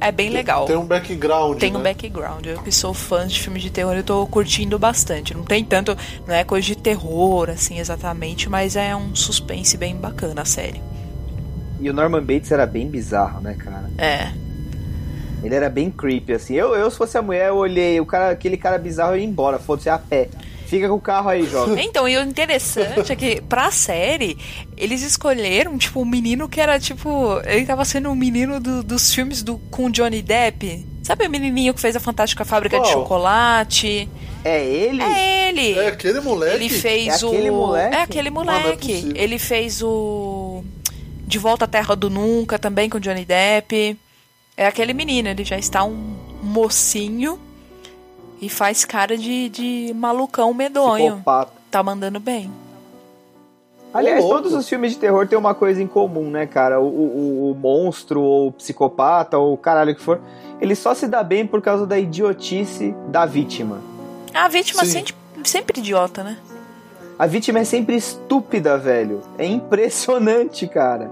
é bem legal. Tem um background. Tem né? um background. Eu que sou fã de filme de terror, eu tô curtindo bastante. Não tem tanto, não é coisa de terror, assim, exatamente, mas é um suspense bem bacana a série. E o Norman Bates era bem bizarro, né, cara? É. Ele era bem creepy, assim. Eu, eu se fosse a mulher, eu olhei, o cara, aquele cara bizarro ia embora, foda-se, a pé. Fica com o carro aí, jovem. Então, e o interessante é que pra série, eles escolheram, tipo, um menino que era, tipo. Ele tava sendo um menino do- dos filmes do, com Johnny Depp. Sabe o menininho que fez a Fantástica Fábrica de? Chocolate? É ele? É ele! É aquele moleque. Ele fez É o. aquele moleque? É aquele não é moleque. possível. ele fez o. De Volta à Terra do Nunca, também com Johnny Depp. É aquele menino, ele já está um mocinho e faz cara de, de malucão medonho. Psicopata. Tá mandando bem. Aliás, louco. todos os filmes de terror têm uma coisa em comum, né, cara? O, o, o monstro, ou o psicopata, ou o caralho que for, ele só se dá bem por causa da idiotice da vítima. A vítima Sim. sempre, sempre idiota, né? A vítima é sempre estúpida, velho. É impressionante, cara.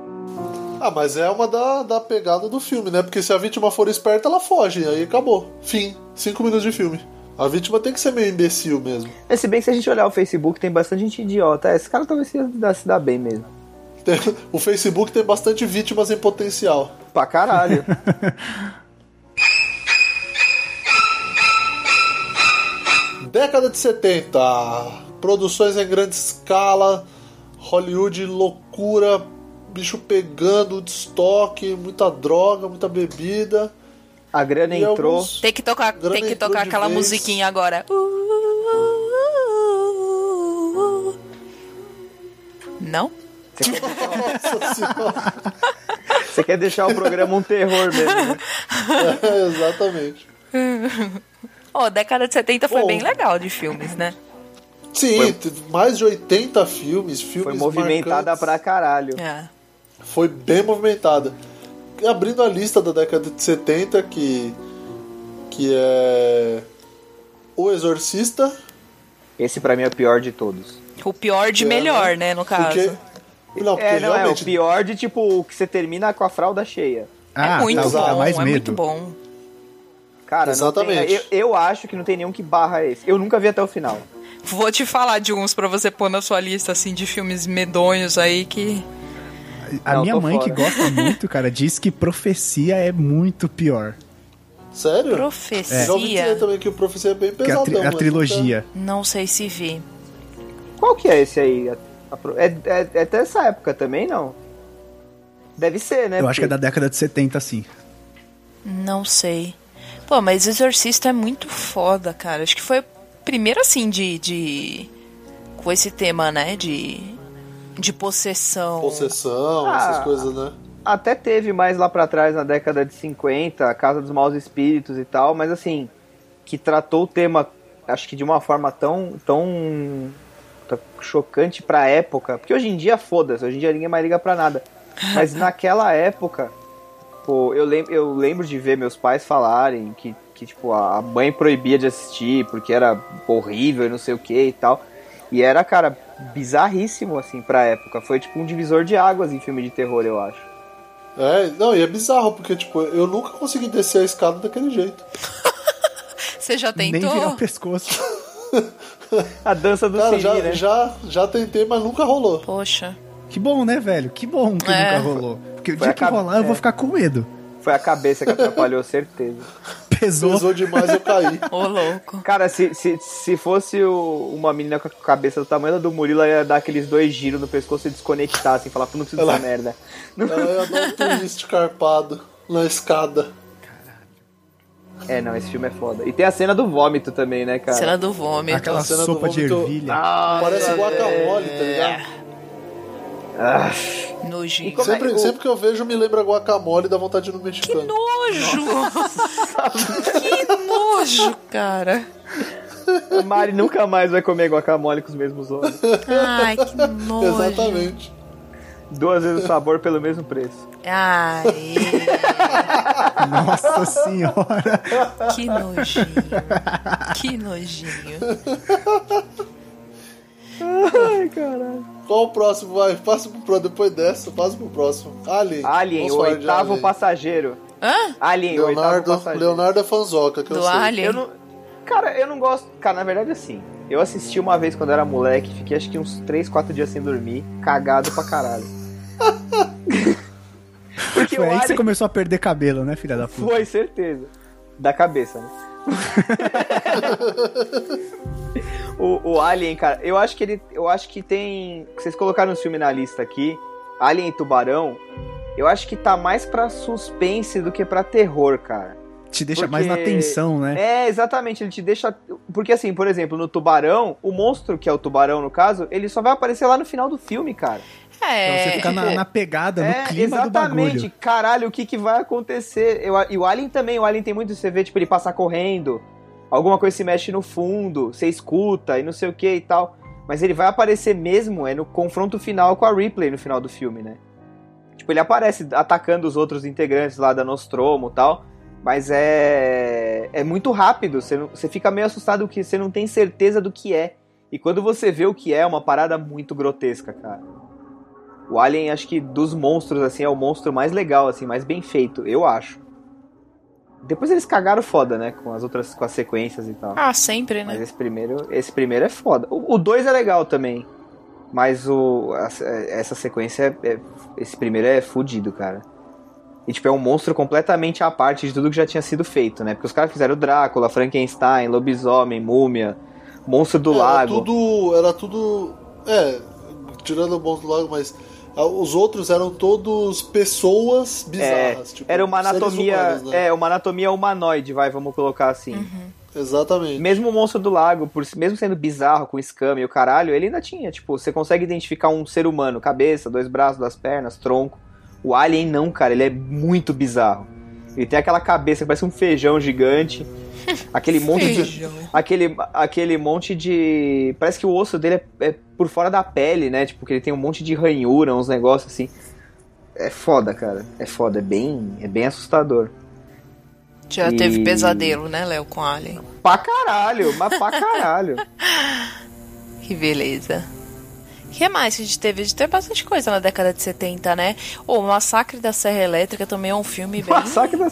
Ah, mas é uma da, da pegada do filme, né? Porque se a vítima for esperta, ela foge. Aí acabou. Fim. Cinco minutos de filme. A vítima tem que ser meio imbecil mesmo. Mas se bem que se a gente olhar o Facebook, tem bastante gente idiota. É, esse cara talvez se dá, se dá bem mesmo. Tem- o Facebook tem bastante vítimas em potencial. Pra caralho. Década de 70. Produções em grande escala. Hollywood loucura. Bicho pegando de estoque. Muita droga, muita bebida. A grana E entrou. alguns- Tem que tocar, tem que tocar aquela vez. musiquinha agora. Não? Nossa senhora. Você quer deixar o programa um terror mesmo, né? É, exatamente. Ó, década de 70 foi Bom. bem legal de filmes, né? Sim, Foi- mais de 80 filmes, filmes Foi movimentada marcantes. pra caralho. É. Foi bem movimentada. Abrindo a lista da década de 70, que, que é O Exorcista, Esse pra mim é o pior de todos. O pior de É, melhor, né, no caso. porque... Não, porque é, não, é o realmente... pior de tipo que você termina com a fralda cheia. Ah, é muito tá, que bom, dá mais é medo. muito bom. Cara, Exatamente. Tem, eu, eu acho que não tem nenhum que barra esse. Eu nunca vi até o final. Vou te falar de uns pra você pôr na sua lista, assim, de filmes medonhos aí que... A Não, minha mãe, que fora. gosta muito, cara, diz que Profecia é muito pior. Sério? Já ouvi Profecia. dizer também que o Profecia é bem Que é a, pesadão. tri- a mas trilogia. Não sei se vi. Qual que é esse aí? É, é, é até essa época também, não? Deve ser, né? Eu acho que é da Porque- década de 70, sim. Não sei. Pô, mas Exorcista é muito foda, cara. Acho que foi o primeiro, assim, de... de... Com esse tema, né, de... De possessão. Possessão, Ah. essas coisas, né? Até teve mais lá pra trás, na década de 50, a Casa dos Maus Espíritos e tal, mas assim, que tratou o tema, acho que de uma forma tão, tão, chocante pra época. Porque hoje em dia, foda-se, hoje em dia ninguém mais liga pra nada. Mas naquela época, pô, eu, lem eu lembro de ver meus pais falarem que, que tipo, a a mãe proibia de assistir porque era horrível e não sei o que e tal. E era, cara, bizarríssimo, assim, pra época. Foi tipo um divisor de águas em filme de terror, eu acho. É, não, e é bizarro, porque, tipo, eu nunca consegui descer a escada daquele jeito. Você já Nem tentou? virar o pescoço. A dança do Cara, Siri, já, né? já, já tentei, mas nunca rolou. Poxa. Que bom, né, velho? Que bom que É. nunca rolou. Porque o dia a que cab- rolar, eu é. vou ficar com medo. Foi a cabeça que atrapalhou, certeza. Pesou. Pesou demais, eu caí. Ô, louco. Cara, se, se, se fosse o- uma menina com a cabeça do tamanho da do Murilo, ela ia dar aqueles dois giros no pescoço e desconectar, assim, falar, não preciso dessa Ela- merda. Ela ia dar um twist carpado na escada. É, não, esse filme é foda. E tem a cena do vômito também, né, cara? Cena do vômito. Aquela cena do sopa de vômito- ervilha. Ah, Parece é. guacamole, tá ligado? Ah, Nojinho. É- Sempre, o- sempre que eu vejo, me lembra guacamole e dá vontade no Que mexicano. nojo! que nojo, cara. a Mari nunca mais vai comer guacamole com os mesmos olhos. Ai, que nojo. Exatamente. Duas vezes o sabor pelo mesmo preço. Ai, Nossa senhora. que nojinho. Que nojinho. Ai, caralho. Qual o próximo? Vai, passa pro próximo. Depois dessa, passa pro próximo. Alien. Alien, Vamos o oitavo Alien. passageiro. Hã? Alien, o Leonardo, oitavo passageiro. Leonardo é fanzoca, que eu Do sei. Alien? Eu não... Cara, eu não gosto. Cara, na verdade, assim. Eu assisti uma vez quando eu era moleque, fiquei acho que uns 3, 4 dias sem dormir, cagado pra caralho. Porque Foi o aí que você Alien... começou a perder cabelo, né, filha da puta? Foi, certeza. Da cabeça, né? o, o Alien, cara, eu acho que ele. Eu acho que tem. Vocês colocaram um filme na lista aqui. Alien e Tubarão. Eu acho que tá mais pra suspense do que pra terror, cara. Te deixa Porque- mais na tensão, né? É, exatamente, ele te deixa. Porque assim, por exemplo, no Tubarão, o monstro, que é o tubarão no caso, ele só vai aparecer lá no final do filme, cara. Pra você É. ficar na, na pegada, no É, clima do exatamente. bagulho. Caralho, o que, que vai acontecer? Eu, e o Alien também, o Alien tem muito, você vê, tipo, ele passar correndo, alguma coisa se mexe no fundo, você escuta e não sei o que e tal. Mas ele vai aparecer mesmo é no confronto final com a Ripley no final do filme, né? Tipo, ele aparece atacando os outros integrantes lá da Nostromo e tal. Mas é. É muito rápido. Você, não- você fica meio assustado que você não tem certeza do que é. E quando você vê o que é, é uma parada muito grotesca, cara. O Alien, acho que dos monstros, assim, é o monstro mais legal, assim, mais bem feito, eu acho. Depois eles cagaram foda, né? Com as outras, com as sequências e tal. Ah, sempre, Mas né? esse primeiro, esse primeiro é foda. O 2 é legal também. Mas o, a- essa sequência, é, é- esse primeiro é fudido, cara. E, tipo, é um monstro completamente à parte de tudo que já tinha sido feito, né? Porque os caras fizeram Drácula, Frankenstein, Lobisomem, Múmia, Monstro do Era Lago. tudo. Era tudo. É, tirando o monstro do lago, mas. Os outros eram todos pessoas bizarras. tipo, É, Era uma anatomia. humanos, né? É, uma anatomia humanoide, vai, vamos colocar assim. Exatamente. Mesmo o monstro do lago, por, mesmo sendo bizarro, com escama e o caralho, ele ainda tinha, tipo, você consegue identificar um ser humano, cabeça, dois braços, duas pernas, tronco. O alien não, cara, ele é muito bizarro. Ele tem aquela cabeça que parece um feijão gigante. Aquele monte de. Aquele, aquele monte de. Parece que o osso dele é, é por fora da pele, né? Tipo, que ele tem um monte de ranhura, uns negócios assim. É foda, cara. É foda, é bem, é bem assustador. Já E- teve pesadelo, né, Léo, com Alien? Pra caralho, mas pra caralho. Que beleza. O que mais que a gente teve? A gente teve bastante coisa na década de 70, né? O Massacre da Serra Elétrica também é um filme bem... Massacre da...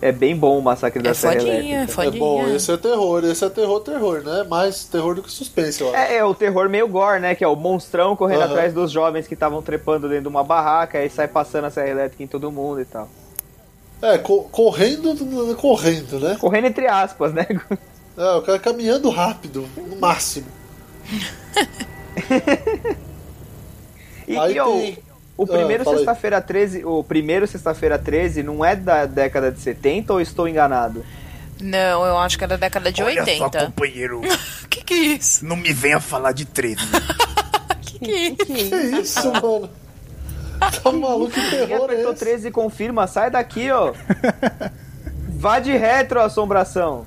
É bem bom o Massacre da É Serra fodinha, é Elétrica. É fodinha. bom, esse é terror, esse é terror, terror, né? Mais terror do que suspense, eu acho. É, é o terror meio gore, né? Que é o monstrão correndo Aham. atrás dos jovens que estavam trepando dentro de uma barraca, aí sai passando a serra elétrica em todo mundo e tal. É, co- correndo, correndo, né? Correndo entre aspas, né? É, o cara caminhando rápido, no máximo. E, Aí e o, tem- o primeiro Ah, sexta-feira 13, o primeiro sexta-feira 13 não é da década de 70 ou estou enganado? Não, eu acho que é da década de Olha 80. só, companheiro, Que que é isso? não me venha falar de 13. Que que é isso? Que isso, mano? Tá maluco, que terror é apertou esse? 13 e confirma, sai daqui, ó. Vá de retro, assombração.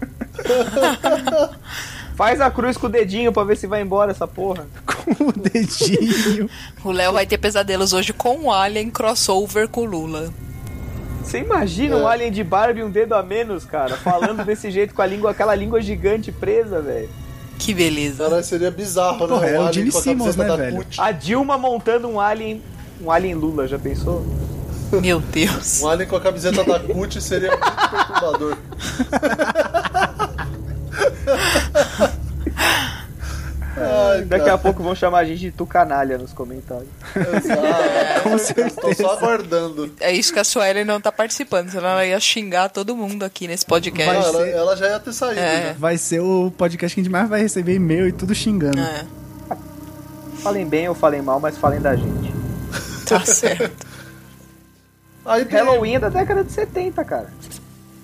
Faz a cruz com o dedinho pra ver se vai embora essa porra. Com o dedinho. O Léo vai ter pesadelos hoje com o Alien crossover com o Lula. Você imagina É. um alien de Barbie um dedo a menos, cara, falando desse jeito com a língua, aquela língua gigante presa, velho. Que beleza. Caralho, seria bizarro, Porra, né? é o alien Gene com a Simmons, camiseta né, da velho? A Dilma montando um alien, um alien Lula, já pensou? Meu Deus. Um alien com a camiseta da CUT seria muito perturbador. Ai, Daqui cara. a pouco vão chamar a gente de tucanalha nos comentários. Exato. Com Estou certeza. só aguardando. É isso que a Suelen não tá participando, senão ela ia xingar todo mundo aqui nesse podcast. Ela, ela já ia ter saído. É. né? Vai ser o podcast que a gente mais vai receber e-mail e tudo xingando. É, Falem bem ou falem mal, mas falem da gente. tá certo. Aí tem, Halloween é da década de 70, cara.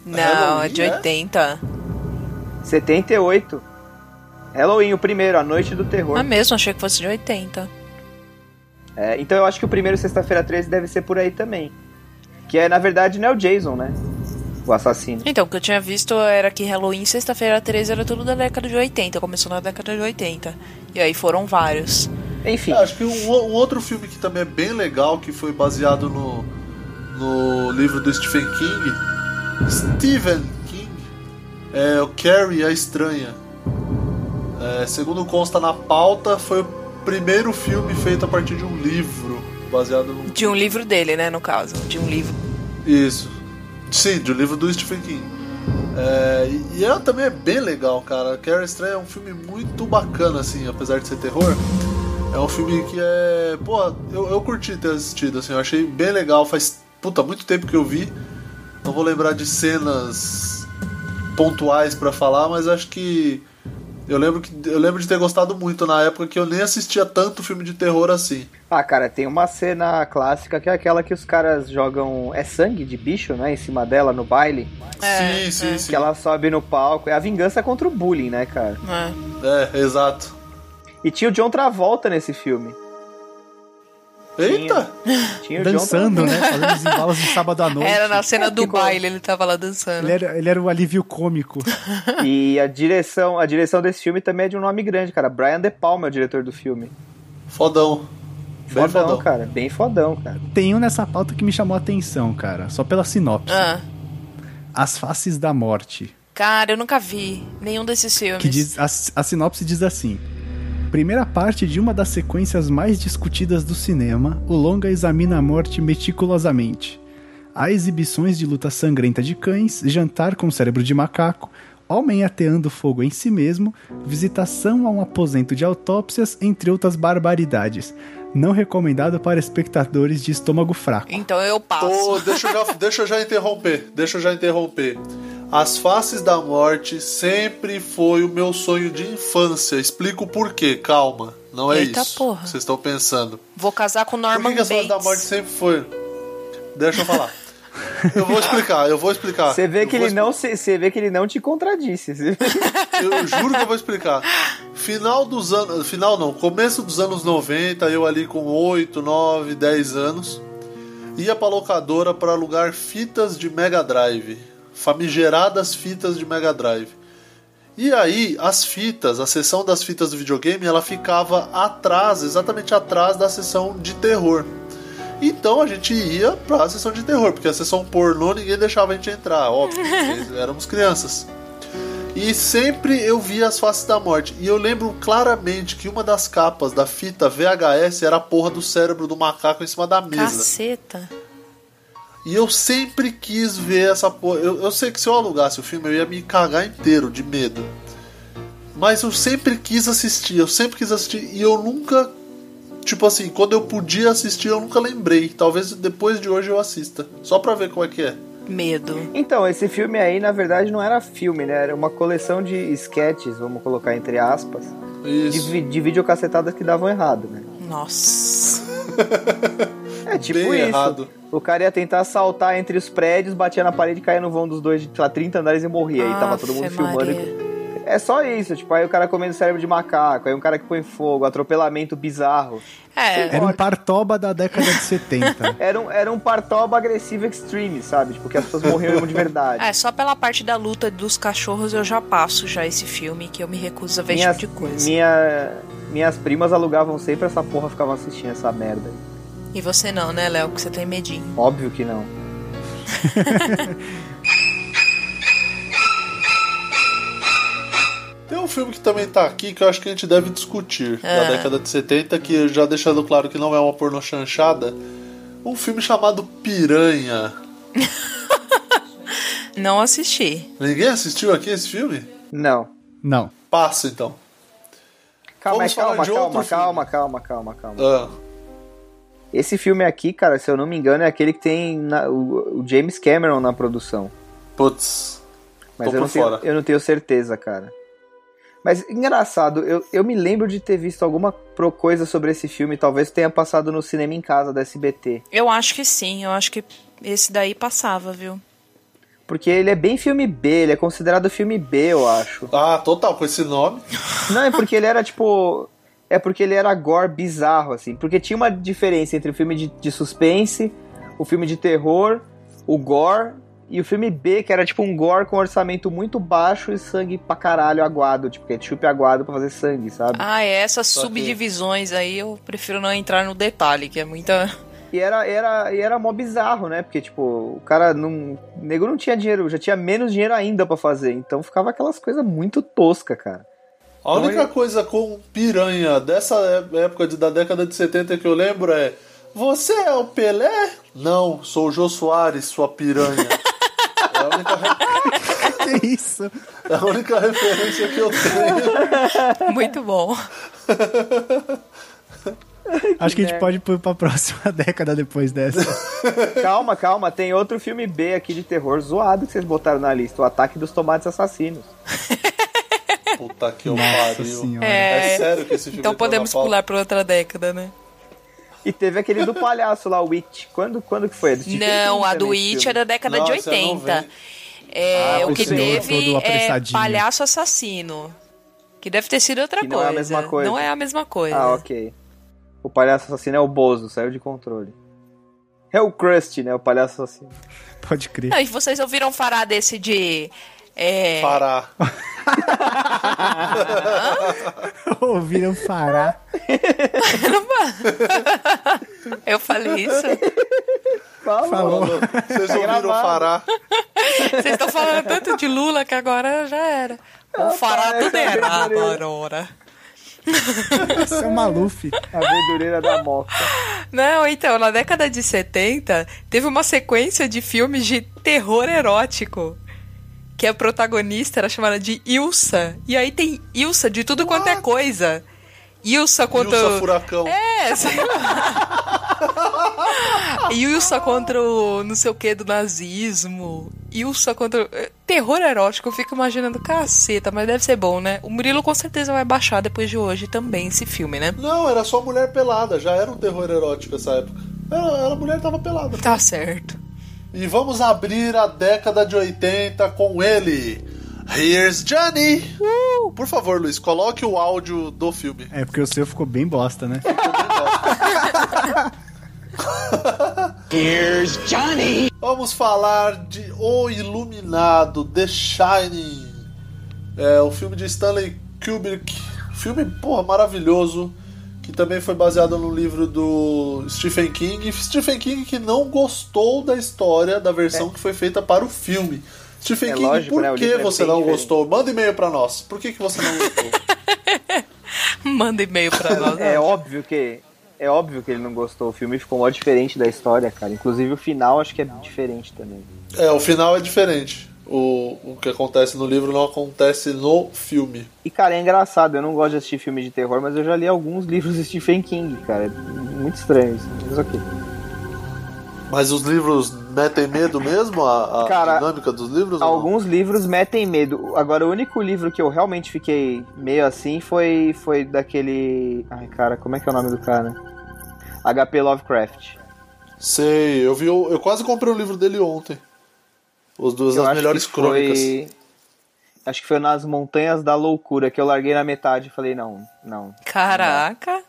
Não, é de Halloween, é? 80. 78. Halloween, o primeiro, A Noite do Terror. Ah, mesmo, achei que fosse de 80. É, então eu acho que o primeiro Sexta-feira 13 deve ser por aí também. Que é, na verdade, não é o Jason, né? O assassino. Então, o que eu tinha visto era que Halloween, sexta-feira 13 era tudo da década de 80. Começou na década de 80. E aí foram vários. Enfim, É, acho que um, um outro filme que também é bem legal, que foi baseado no, no livro do Stephen King, Stephen King, é o Carrie a Estranha. É, segundo consta na pauta, foi o primeiro filme feito a partir de um livro, baseado no. De um livro dele, né, no caso. De um livro. Isso. Sim, de um livro do Stephen King. É, e, e é, também é bem legal, cara. Carrie Estranha é um filme muito bacana, assim, apesar de ser terror. É um filme que é. Pô, eu, eu curti ter assistido, assim, eu achei bem legal. Faz puta, muito tempo que eu vi. Não vou lembrar de cenas pontuais pra falar, mas acho que. Eu lembro, que, eu lembro de ter gostado muito na época que eu nem assistia tanto filme de terror assim. ah, cara, tem uma cena clássica que é aquela que os caras jogam. É sangue de bicho, né? Em cima dela no baile. É, sim, sim, é. sim. Que ela sobe no palco. É a vingança contra o bullying, né, cara? É. É, exato. E tinha o John Travolta nesse filme. Eita! Tinha John Dançando, né? Fazendo os embalos de sábado à noite. Era na cena do baile, ele tava lá dançando. Ele era, ele era o alívio cômico. E a direção, a direção desse filme também é de um nome grande, cara. Brian De Palma é o diretor do filme. Fodão. Bem Fodão, fodão. cara. Bem fodão, cara. Tem um nessa pauta que me chamou a atenção, cara. Só pela sinopse. Ah. As Faces da Morte. Cara, eu nunca vi nenhum desses filmes. Que diz, a, a sinopse diz assim: Primeira parte de uma das sequências mais discutidas do cinema, o longa examina a morte meticulosamente. Há exibições de luta sangrenta de cães, jantar com cérebro de macaco, homem ateando fogo em si mesmo, visitação a um aposento de autópsias, entre outras barbaridades. Não recomendado para espectadores de estômago fraco. Então eu passo. Ô, deixa, eu já, deixa eu já interromper. Deixa eu já interromper. As Faces da Morte sempre foi o meu sonho de infância. Explico por quê, calma. Não é Eita isso porra. que vocês estão pensando. Vou casar com Por Norman que, que as Faces da Morte sempre foi? Deixa eu falar. Eu vou explicar, eu vou explicar. Você vê Eu que ele não você vê que ele não te contradisse. Eu juro que eu vou explicar. Final dos anos. Final não, começo dos anos 90, eu ali com 8, 9, 10 anos, ia pra locadora para alugar fitas de Mega Drive. Famigeradas fitas de Mega Drive. E aí, as fitas, a seção das fitas do videogame, ela ficava atrás, exatamente atrás da seção de terror. Então a gente ia pra sessão de terror, porque a sessão pornô ninguém deixava a gente entrar, óbvio, éramos crianças. E sempre eu via as faces da morte. E eu lembro claramente que uma das capas da fita VHS era a porra do cérebro do macaco em cima da mesa. Caceta. E eu sempre quis ver essa porra. Eu, eu sei que se eu alugasse o filme eu ia me cagar inteiro de medo. Mas eu sempre quis assistir, eu sempre quis assistir. E eu nunca. Tipo assim, quando eu podia assistir, eu nunca lembrei. Talvez depois de hoje eu assista. Só pra ver como é que é. Medo. Então, esse filme aí, na verdade, não era filme, né? Era uma coleção de sketches, vamos colocar entre aspas, de, Isso. vi- de videocassetadas que davam errado, né? Nossa. É tipo Bem isso. errado. O cara ia tentar saltar entre os prédios, batia na parede, caía no vão dos dois, de sei lá, 30 andares e morria. Aí tava todo mundo filmando. Maria. É só isso, tipo, aí o cara comendo cérebro de macaco, aí um cara que põe fogo, atropelamento bizarro. É. Era um partoba da década de 70. Era um, era um partoba agressivo extreme, sabe? Tipo, que as pessoas morriam mesmo de verdade. É, só pela parte da luta dos cachorros eu já passo já esse filme, que eu me recuso a ver minhas, esse tipo de coisa. minha- minhas primas alugavam sempre essa porra, ficavam assistindo essa merda. E você não, né, Léo? Que você tem medinho. Óbvio que não. Tem um filme que também tá aqui que eu acho que a gente deve discutir, da Ah. década de 70, que já deixando claro que não é uma porno chanchada. Um filme chamado Piranha. Não assisti. Ninguém assistiu aqui esse filme? Não. Não. Passa então. Calma, Vamos falar calma, de calma, outro calma, calma, calma, calma. Ah, Esse filme aqui, cara, se eu não me engano, é aquele que tem na- o, o James Cameron na produção. putz. Mas Tô eu, não tenho, fora. eu não tenho certeza, cara. Mas engraçado, eu, eu me lembro de ter visto alguma pro- coisa sobre esse filme, talvez tenha passado no cinema em casa da SBT. Eu acho que sim, eu acho que esse daí passava, viu? Porque ele é bem filme B, ele é considerado filme B, eu acho. Ah, total, com esse nome. Não, é porque ele era tipo. É porque ele era gore bizarro, assim. Porque tinha uma diferença entre o filme de, de suspense, o filme de terror, o gore e o filme B, que era tipo um gore com orçamento muito baixo e sangue pra caralho aguado, tipo, ketchup aguado pra fazer sangue, sabe? Ah, é, essas Só que- subdivisões aí eu prefiro não entrar no detalhe, que é muita. E era, era, e era mó bizarro, né? Porque, tipo, o cara não. O nego não tinha dinheiro, já tinha menos dinheiro ainda pra fazer. Então ficava aquelas coisas muito tosca, cara. A única Então coisa com piranha dessa é- época de, da década de 70 que eu lembro é. Você é o Pelé? Não, sou o Jô Soares, sua piranha. é, a única, re- Que isso? é a única referência que eu tenho. Muito bom. Acho que a gente pode pôr pra próxima década depois dessa. Calma, calma, tem outro filme B aqui de terror zoado que vocês botaram na lista: O Ataque dos Tomates Assassinos. Puta que eu Nossa pariu. senhora. É É, sério que esse filme então podemos pular pra outra década, né? E teve aquele do palhaço lá, o It. Quando, quando que foi? É do Não, a do filme. é da década Não, de esse é 80. 90. É, Ah, o que teve é. Palhaço Assassino. Que deve ter sido outra Que não coisa. é a mesma coisa. Não é a mesma coisa. Ah, ok. O palhaço assassino é o Bozo, saiu de controle. É o Krusty, né? O palhaço assassino. Pode crer. Não, e vocês ouviram falar desse de. É, Parar. Ouviram parar. eu falei isso? Fala, Falou. mano. Vocês ouviram gravado. Fará? Vocês estão falando tanto de Lula que agora já era. O fará tudo a era verdadeira. agora. Isso é o Maluf. A verdureira da moca. Não, então, na década de 70, teve uma sequência de filmes de terror erótico. Que a protagonista era chamada de Ilsa. E aí tem Ilsa de tudo quanto é coisa. Ilsa contra. Ilsa o- Furacão. É, sei lá. Ilsa contra o não sei o que do nazismo. Ilsa contra. o- Terror erótico, eu fico imaginando, caceta, mas deve ser bom, né? O Murilo com certeza vai baixar depois de hoje também esse filme, né? Não, era só mulher pelada, já era um terror erótico essa época. Era, a mulher tava pelada. Tá certo. E vamos abrir a década de 80 com ele. Here's Johnny! Uh! Por favor, Luiz, coloque o áudio do filme. É porque o seu ficou bem bosta, né? Here's Johnny. Vamos falar de O Iluminado, The Shining. É o filme de Stanley Kubrick. Filme, porra, maravilhoso. Que também foi baseado no livro do Stephen King. Stephen King que não gostou da história, da versão que foi feita para o filme. Stephen É King, lógico, por né? Que é você não diferente. gostou? Manda e-mail pra nós. Por que, que você não gostou? Manda e-mail pra nós. É óbvio que. É óbvio que ele não gostou. O filme ficou mó diferente da história, cara. Inclusive o final acho que é diferente também. é, o final é diferente. O, o que acontece no livro não acontece no filme. E, cara, é engraçado. Eu não gosto de assistir filme de terror, mas eu já li alguns livros de Stephen King, cara. É muito estranho isso. Mas ok. Mas os livros metem medo mesmo? A, a Cara, dinâmica dos livros? Alguns livros metem medo. Agora, o único livro que eu realmente fiquei meio assim foi, foi daquele. Ai, cara, como é que é o nome do cara? HP Lovecraft. Sei, eu vi. o- Eu quase comprei o livro dele ontem. Os duas Eu as melhores que crônicas. Foi... Acho que foi nas Montanhas da Loucura que eu larguei na metade e falei, não, não. Caraca.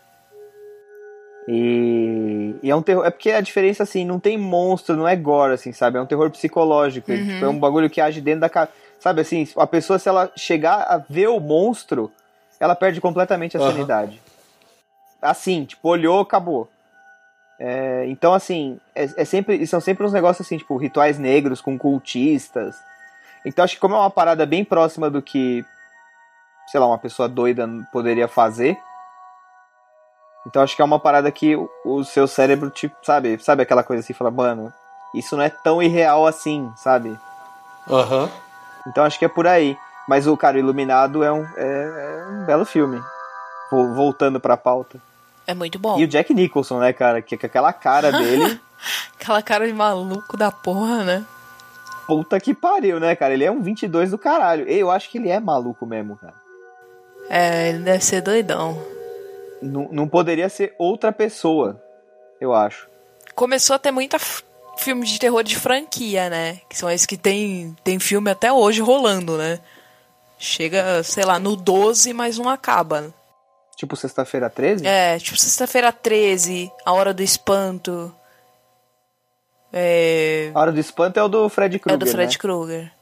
E, e é um terror. É porque a diferença, assim, não tem monstro, não é gore, assim, sabe? É um terror psicológico. ele, tipo, é um bagulho que age dentro da casa. Sabe assim, a pessoa, se ela chegar a ver o monstro, ela perde completamente a Aham. sanidade. Assim, tipo, olhou, acabou. É, então, assim, é, é sempre, são sempre uns negócios assim, tipo, rituais negros com cultistas. Então, acho que como é uma parada bem próxima do que, sei lá, uma pessoa doida poderia fazer, então acho que é uma parada que o, o seu cérebro, tipo, sabe, sabe aquela coisa assim, fala, mano, isso não é tão irreal assim, sabe? Aham. Então acho que é por aí. Mas o cara Iluminado é um, é, é um belo filme. Vo- Voltando pra pauta. É muito bom. E o Jack Nicholson, né, cara? Que com aquela cara dele, Aquela cara de maluco da porra, né? puta que pariu, né, cara? Ele é um 22 do caralho. Eu acho que ele é maluco mesmo, cara. É, ele deve ser doidão. Não, não poderia ser outra pessoa, eu acho. Começou a ter muita filmes de terror de franquia, né? Que são esses que tem, tem filme até hoje rolando, né? Chega, sei lá, no 12, mas não acaba. Tipo sexta-feira 13? É, tipo sexta-feira 13, A Hora do Espanto. É. A Hora do Espanto é o do Fred Krueger. É do Fred né? Krueger.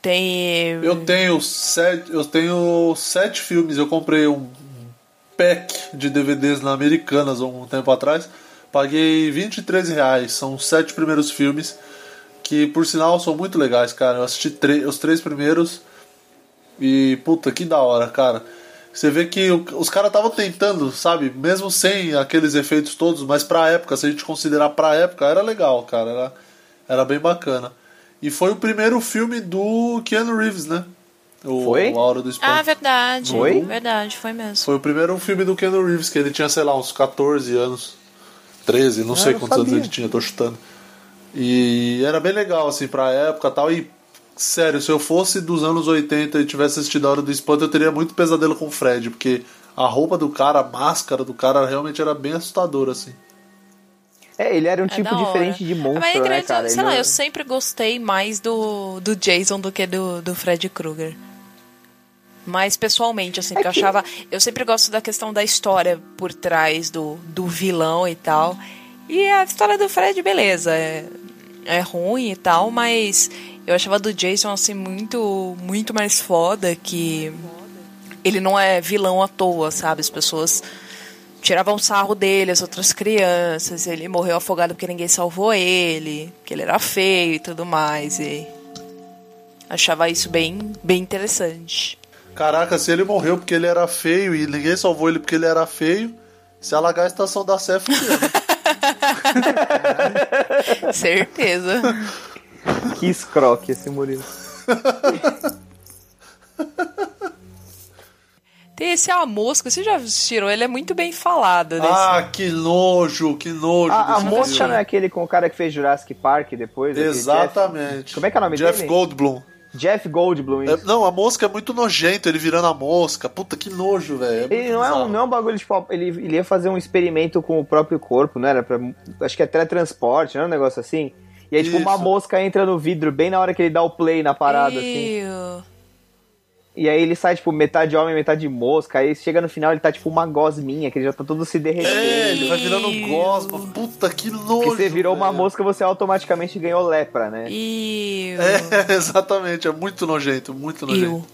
Tem. Eu tenho sete, eu tenho sete filmes. Eu comprei um pack de DVDs na Americanas há um tempo atrás. Paguei 23 reais. São os sete primeiros filmes. Que por sinal são muito legais, cara. Eu assisti os três primeiros. E puta, que da hora, cara. Você vê que o, os caras estavam tentando, sabe? Mesmo sem aqueles efeitos todos, mas pra época, se a gente considerar pra época, era legal, cara. Era, era bem bacana. E foi o primeiro filme do Keanu Reeves, né? O, Foi? A Hora do Espanto. Ah, verdade. Foi? Verdade, foi mesmo. Foi o primeiro filme do Keanu Reeves, que ele tinha, sei lá, uns 14 anos. 13, não Ah, sei quantos anos sabia. ele tinha, tô chutando. E era bem legal, assim, pra época e tal. E, sério, se eu fosse dos anos 80 e tivesse assistido a Hora do Espanto, eu teria muito pesadelo com o Fred, porque a roupa do cara, a máscara do cara realmente era bem assustadora, assim. É, ele era um É tipo diferente de monstro, Mas é né, cara? sei Ele- lá, eu sempre gostei mais do, do Jason do que do, do Fred Krueger. Mais pessoalmente, assim, porque eu que- achava. Eu sempre gosto da questão da história por trás do, do vilão e tal. E a história do Fred, beleza, é, é ruim e tal, mas eu achava do Jason, assim, muito, muito mais foda que. Ele não é vilão à toa, sabe? As pessoas tiravam sarro dele, as outras crianças. Ele morreu afogado porque ninguém salvou ele, que ele era feio e tudo mais. E achava isso bem, bem interessante. Caraca, se ele morreu porque ele era feio e ninguém salvou ele porque ele era feio, se alagar a estação da Sé, fudeu, né? Certeza. Que escroque esse Murilo. Tem esse A Mosca, você já assistiram? Ele é muito bem falado. Desse. Ah, que nojo, que nojo. A, a mosca filme. não é aquele com o cara que fez Jurassic Park depois? Exatamente. Jeff- Como é que é o nome Jeff dele? Goldblum. Jeff Goldblum. É, isso. não, a mosca é muito nojento, ele virando a mosca. Puta, que nojo, velho. Ele não é, um, não é um bagulho, tipo, ele, ele ia fazer um experimento com o próprio corpo, não era? Pra, acho que é teletransporte, não é um negócio assim? E aí, tipo, uma Isso. mosca entra no vidro bem na hora que ele dá o play na parada, assim. E aí ele sai, tipo, metade homem, metade mosca. Aí chega no final, ele tá, tipo, uma gosminha, que ele já tá todo se derretendo. É, ele vai virando gosma. Puta, que nojo. Porque você virou uma velho. mosca, você automaticamente ganhou lepra, né? Iu. É, exatamente. É muito nojento, muito nojento.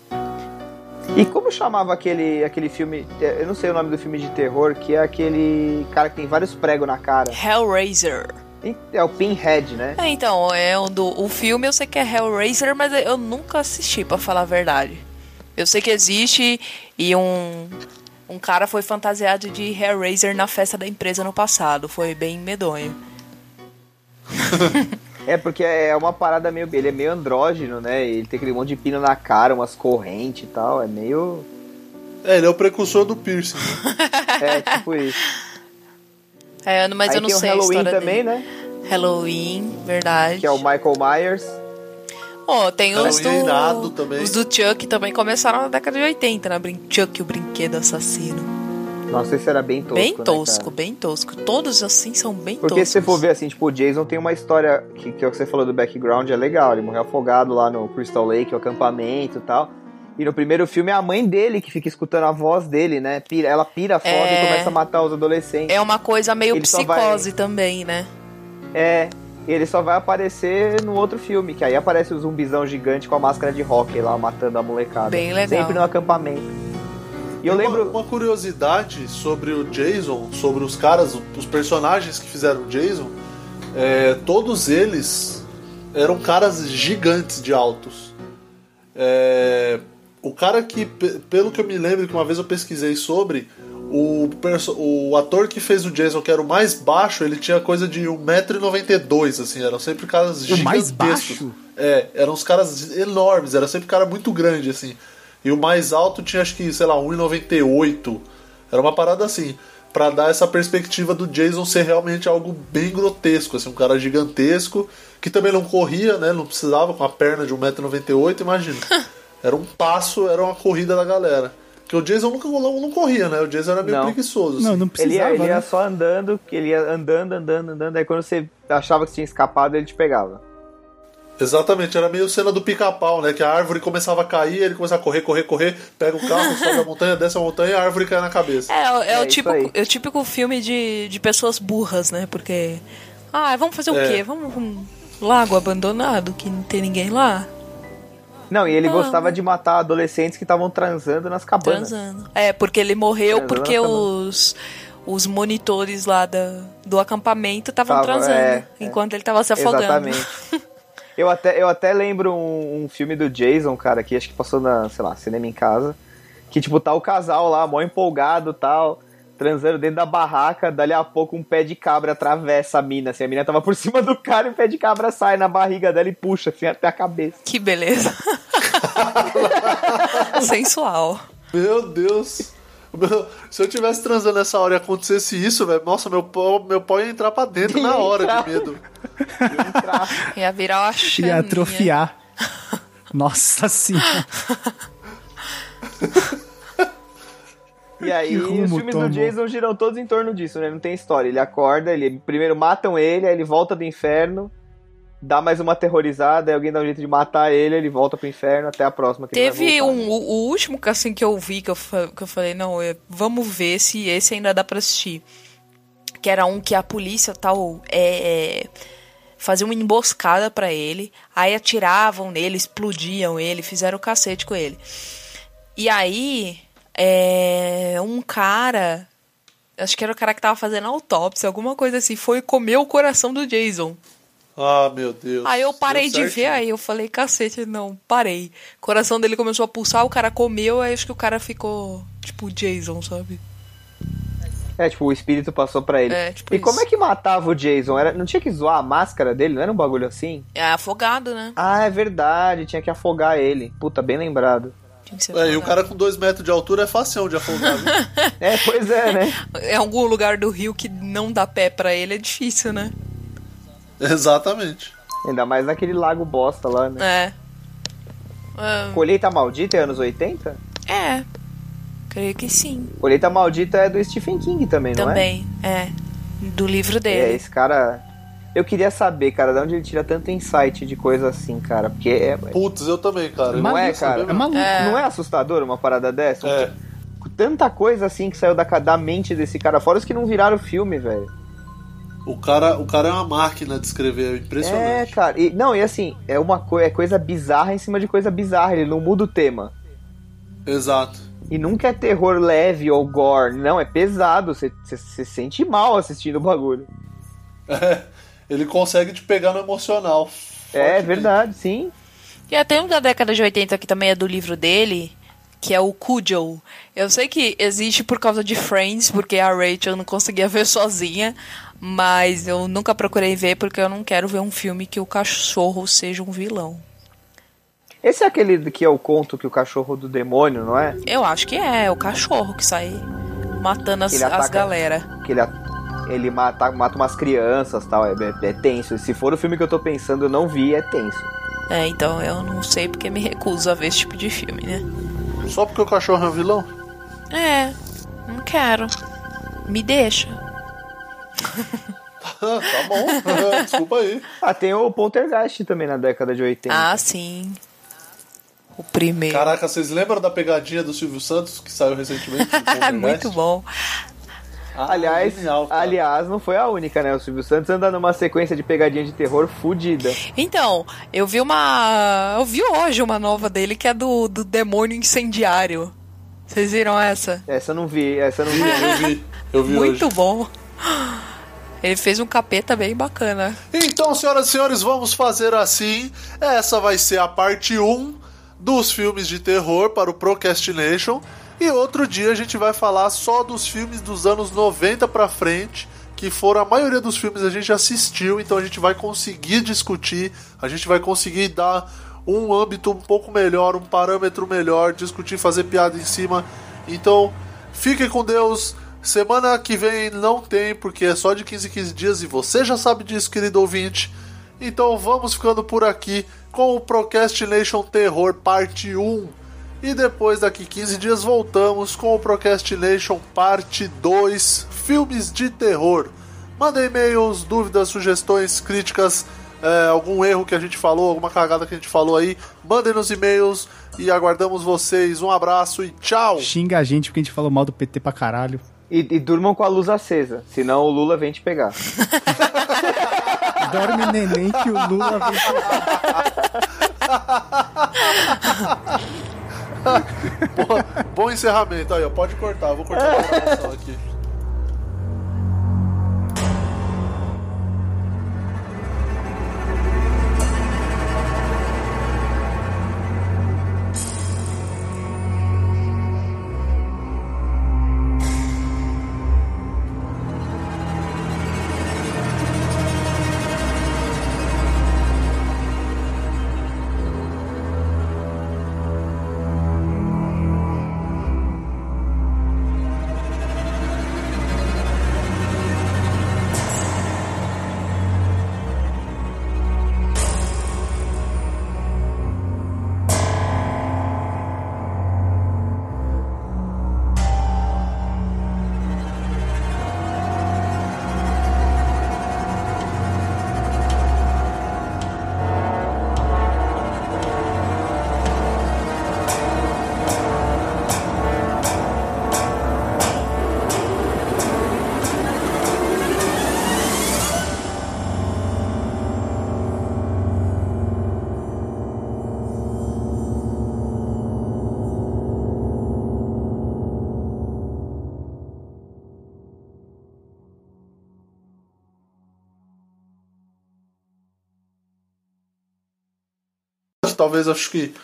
E como chamava aquele, aquele filme, eu não sei o nome do filme de terror, que é aquele cara que tem vários pregos na cara. Hellraiser. É o Pinhead, né? É, então, é o, do, o filme eu sei que é Hellraiser, mas eu nunca assisti, pra falar a verdade. Eu sei que existe e um, um cara foi fantasiado de Hellraiser na festa da empresa no passado. Foi bem medonho. É porque é uma parada meio. Ele é meio andrógeno, né? Ele tem aquele monte de pino na cara, umas correntes e tal. É meio. É, ele é o precursor do piercing. né? É, tipo isso. É, mas Aí eu não tem o sei a Halloween história também, dele. né? Halloween, verdade. Que é o Michael Myers. Ó, tem os Halloween do, também. os do Chuck também começaram na década de 80, né? Brin- Chuck, o brinquedo assassino. Nossa, esse era bem tosco. bem né, tosco, cara? bem tosco. Todos assim são bem Porque toscos. se você for ver assim, tipo, o Jason tem uma história que, que é o que você falou do background, é legal. Ele morreu afogado lá no Crystal Lake, o acampamento e tal. E no primeiro filme é a mãe dele que fica escutando a voz dele, né? Pira- ela pira foda É. e começa a matar os adolescentes. É uma coisa meio Ele psicose também, né? É, ele só vai aparecer no outro filme, que aí aparece o zumbizão gigante com a máscara de hockey lá, matando a molecada. Bem legal. Sempre no acampamento. E eu Uma- lembro... Uma, curiosidade sobre o Jason, sobre os caras, os personagens que fizeram o Jason, é, todos eles eram caras gigantes de altos. É, o cara que, pe- pelo que eu me lembro, que uma vez eu pesquisei sobre, o, o ator que fez o Jason, que era o mais baixo, ele tinha coisa de 1,92m, assim, eram sempre caras O mais gigantescos. baixo? É, eram uns caras enormes, era sempre cara muito grande, assim. E o mais alto tinha, acho que, sei lá, 1,98. Era uma parada assim. Pra dar essa perspectiva do Jason ser realmente algo bem grotesco, assim, um cara gigantesco, que também não corria, né? Não precisava com a perna de 1,98m, imagina. Era um passo, era uma corrida da galera. Porque o Jason nunca não, não corria, né? O Jason era meio Não. preguiçoso. assim. Não, não Ele precisava, ia, ele ia né? só andando, que ele ia andando, andando, andando. Aí quando você achava que tinha escapado, ele te pegava. Exatamente, era meio cena do pica-pau, né? Que a árvore começava a cair, ele começava a correr, correr, correr, pega o carro, sobe a montanha, desce a montanha e a árvore cai na cabeça. É, é, É o, típico, é o típico filme de, de pessoas burras, né? Porque. Ah, vamos fazer o É. quê? Vamos um lago abandonado que não tem ninguém lá? Não, e ele Ah. gostava de matar adolescentes que estavam transando nas cabanas. Transando. É, porque ele morreu Transando porque os, os monitores lá da, do acampamento estavam Tava, transando é, enquanto ele tava se afogando. Exatamente. Eu até, eu até lembro um, um filme do Jason, cara, que acho que passou na, sei lá, cinema em casa. Que, tipo, tá o casal lá, mó empolgado tal, transando dentro da barraca. Dali a pouco um pé de cabra atravessa a mina, assim. A mina tava por cima do cara e o pé de cabra sai na barriga dela e puxa, assim, até a cabeça. Que beleza. Sensual. Meu Deus. Meu- se eu tivesse transando nessa hora e acontecesse isso, velho, nossa, meu pau, meu pau ia entrar pra dentro na hora de medo. Ia virar uma chaminha. Ia atrofiar. Nossa senhora. E aí, os filmes tomou. do Jason giram todos em torno disso, né? Não tem história. Ele acorda, ele primeiro matam ele, aí ele volta do inferno, dá mais uma aterrorizada, aí alguém dá um jeito de matar ele, ele volta pro inferno até a próxima que ele vai Teve um, o, o último que, assim, que eu vi, que eu, que eu falei, não, é, vamos ver se esse ainda dá pra assistir. Que era um que a polícia tal é, é, fazia uma emboscada pra ele, aí atiravam nele, explodiam ele, fizeram o cacete com ele. E aí, é, um cara, acho que era o cara que tava fazendo autópsia, alguma coisa assim, foi comer o coração do Jason. Ah, meu Deus. Aí eu parei de ver, aí eu falei, cacete, não, parei. O coração dele começou a pulsar, o cara comeu, aí acho que o cara ficou, tipo, Jason, sabe? É, tipo, o espírito passou pra ele. É, tipo e como isso. é que matava o Jason? Era, não tinha que zoar a máscara dele? Não era um bagulho assim? É afogado, né? Ah, é verdade, tinha que afogar ele. Puta, bem lembrado. Tinha que ser É, e o cara com dois metros de altura é facinho de afogar, viu? É, pois é, né? Em algum lugar do rio que não dá pé pra ele é difícil, né? Exatamente. Ainda mais naquele lago bosta lá, né? É. Ah, Colheita Maldita é anos 80? É. Creio que sim. Colheita Maldita é do Stephen King também, não é? Também, é. Do livro É, dele. esse cara. Eu queria saber, cara, de onde ele tira tanto insight de coisa assim, cara. Porque é, Putz, eu também, cara. Não é, cara? É maluco. É. não é assustador uma parada dessa? É. Tanta coisa assim que saiu da, da mente desse cara, fora os que não viraram filme, velho. O cara, o cara é uma máquina de escrever, é É, impressionante. cara. E, não, e assim, é uma coi é coisa bizarra em cima de coisa bizarra. Ele não muda o tema. Exato. E nunca é terror leve ou gore. Não, é pesado. Você se sente mal assistindo o bagulho. É, ele consegue te pegar no emocional. É verdade, sim. E até um da década de 80 que também é do livro dele, que é o Cujo. Eu sei que existe por causa de Friends, porque a Rachel não conseguia ver sozinha, mas eu nunca procurei ver porque eu não quero ver um filme que o cachorro seja um vilão. Esse é aquele que é o conto que o cachorro do demônio, não é? Eu acho que é, o cachorro que sai matando as, Ele as ataca- galera. Que ele, ele mata, mata umas crianças tal. É, é, é tenso. Se for o filme que eu tô pensando, eu não vi, é tenso. É, então eu não sei porque me recuso a ver esse tipo de filme, né? Só porque o cachorro é um vilão? É, não quero. Me deixa. tá bom. Desculpa aí. Ah, tem o Poltergeist também na década de 80. Ah, sim. O primeiro. Caraca, vocês lembram da pegadinha do Silvio Santos que saiu recentemente? Muito bom. Ah, aliás, genial, aliás, não foi a única, né? O Silvio Santos anda numa sequência de pegadinha de terror fudida. Então, eu vi uma. Eu vi hoje uma nova dele que é do, do demônio incendiário. Vocês viram essa? Essa eu não vi, essa eu não vi. Eu vi, eu vi Muito hoje. bom. Ele fez um capeta bem bacana. Então, senhoras e senhores, vamos fazer assim. Essa vai ser a parte 1 dos filmes de terror para o Procrastination. E outro dia a gente vai falar só dos filmes dos anos 90 pra frente, que foram a maioria dos filmes a gente assistiu, então a gente vai conseguir discutir, a gente vai conseguir dar um âmbito um pouco melhor, um parâmetro melhor, discutir, fazer piada em cima. Então, fiquem com Deus. Semana que vem não tem, porque é só de 15 em 15 dias e você já sabe disso, querido ouvinte. Então vamos ficando por aqui com o Procrastination Terror Parte 1. E depois, daqui 15 dias, voltamos com o Procrastination Parte 2 Filmes de Terror. Mandem e-mails, dúvidas, sugestões, críticas, é, algum erro que a gente falou, alguma cagada que a gente falou aí. Mandem nos e-mails e aguardamos vocês. Um abraço e tchau! Xinga a gente porque a gente falou mal do PT pra caralho. E, e durmam com a luz acesa, senão o Lula vem te pegar. Dorme neném que o Lula vem Bom, bom encerramento aí, ó. Pode cortar, vou cortar a aqui. Talvez acho que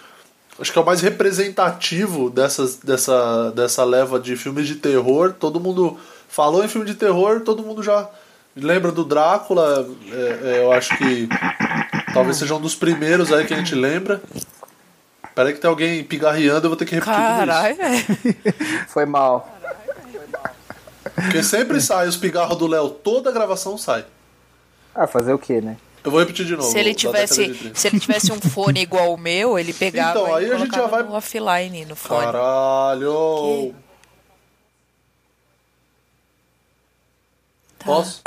acho que é o mais representativo dessas, dessa, dessa leva de filmes de terror. Todo mundo falou em filme de terror, todo mundo já lembra do Drácula. É, é, eu acho que talvez seja um dos primeiros aí que a gente lembra. Peraí que tem alguém pigarreando, eu vou ter que repetir Caralho, velho. Foi mal. Porque sempre sai os pigarros do Léo, toda a gravação sai. Ah, fazer o quê, né? Eu vou repetir de novo. Se ele tivesse, década de 30. se ele tivesse um fone igual o meu, ele pegava Então, e aí a gente já vai- no offline no fone. Caralho! Tá. Posso?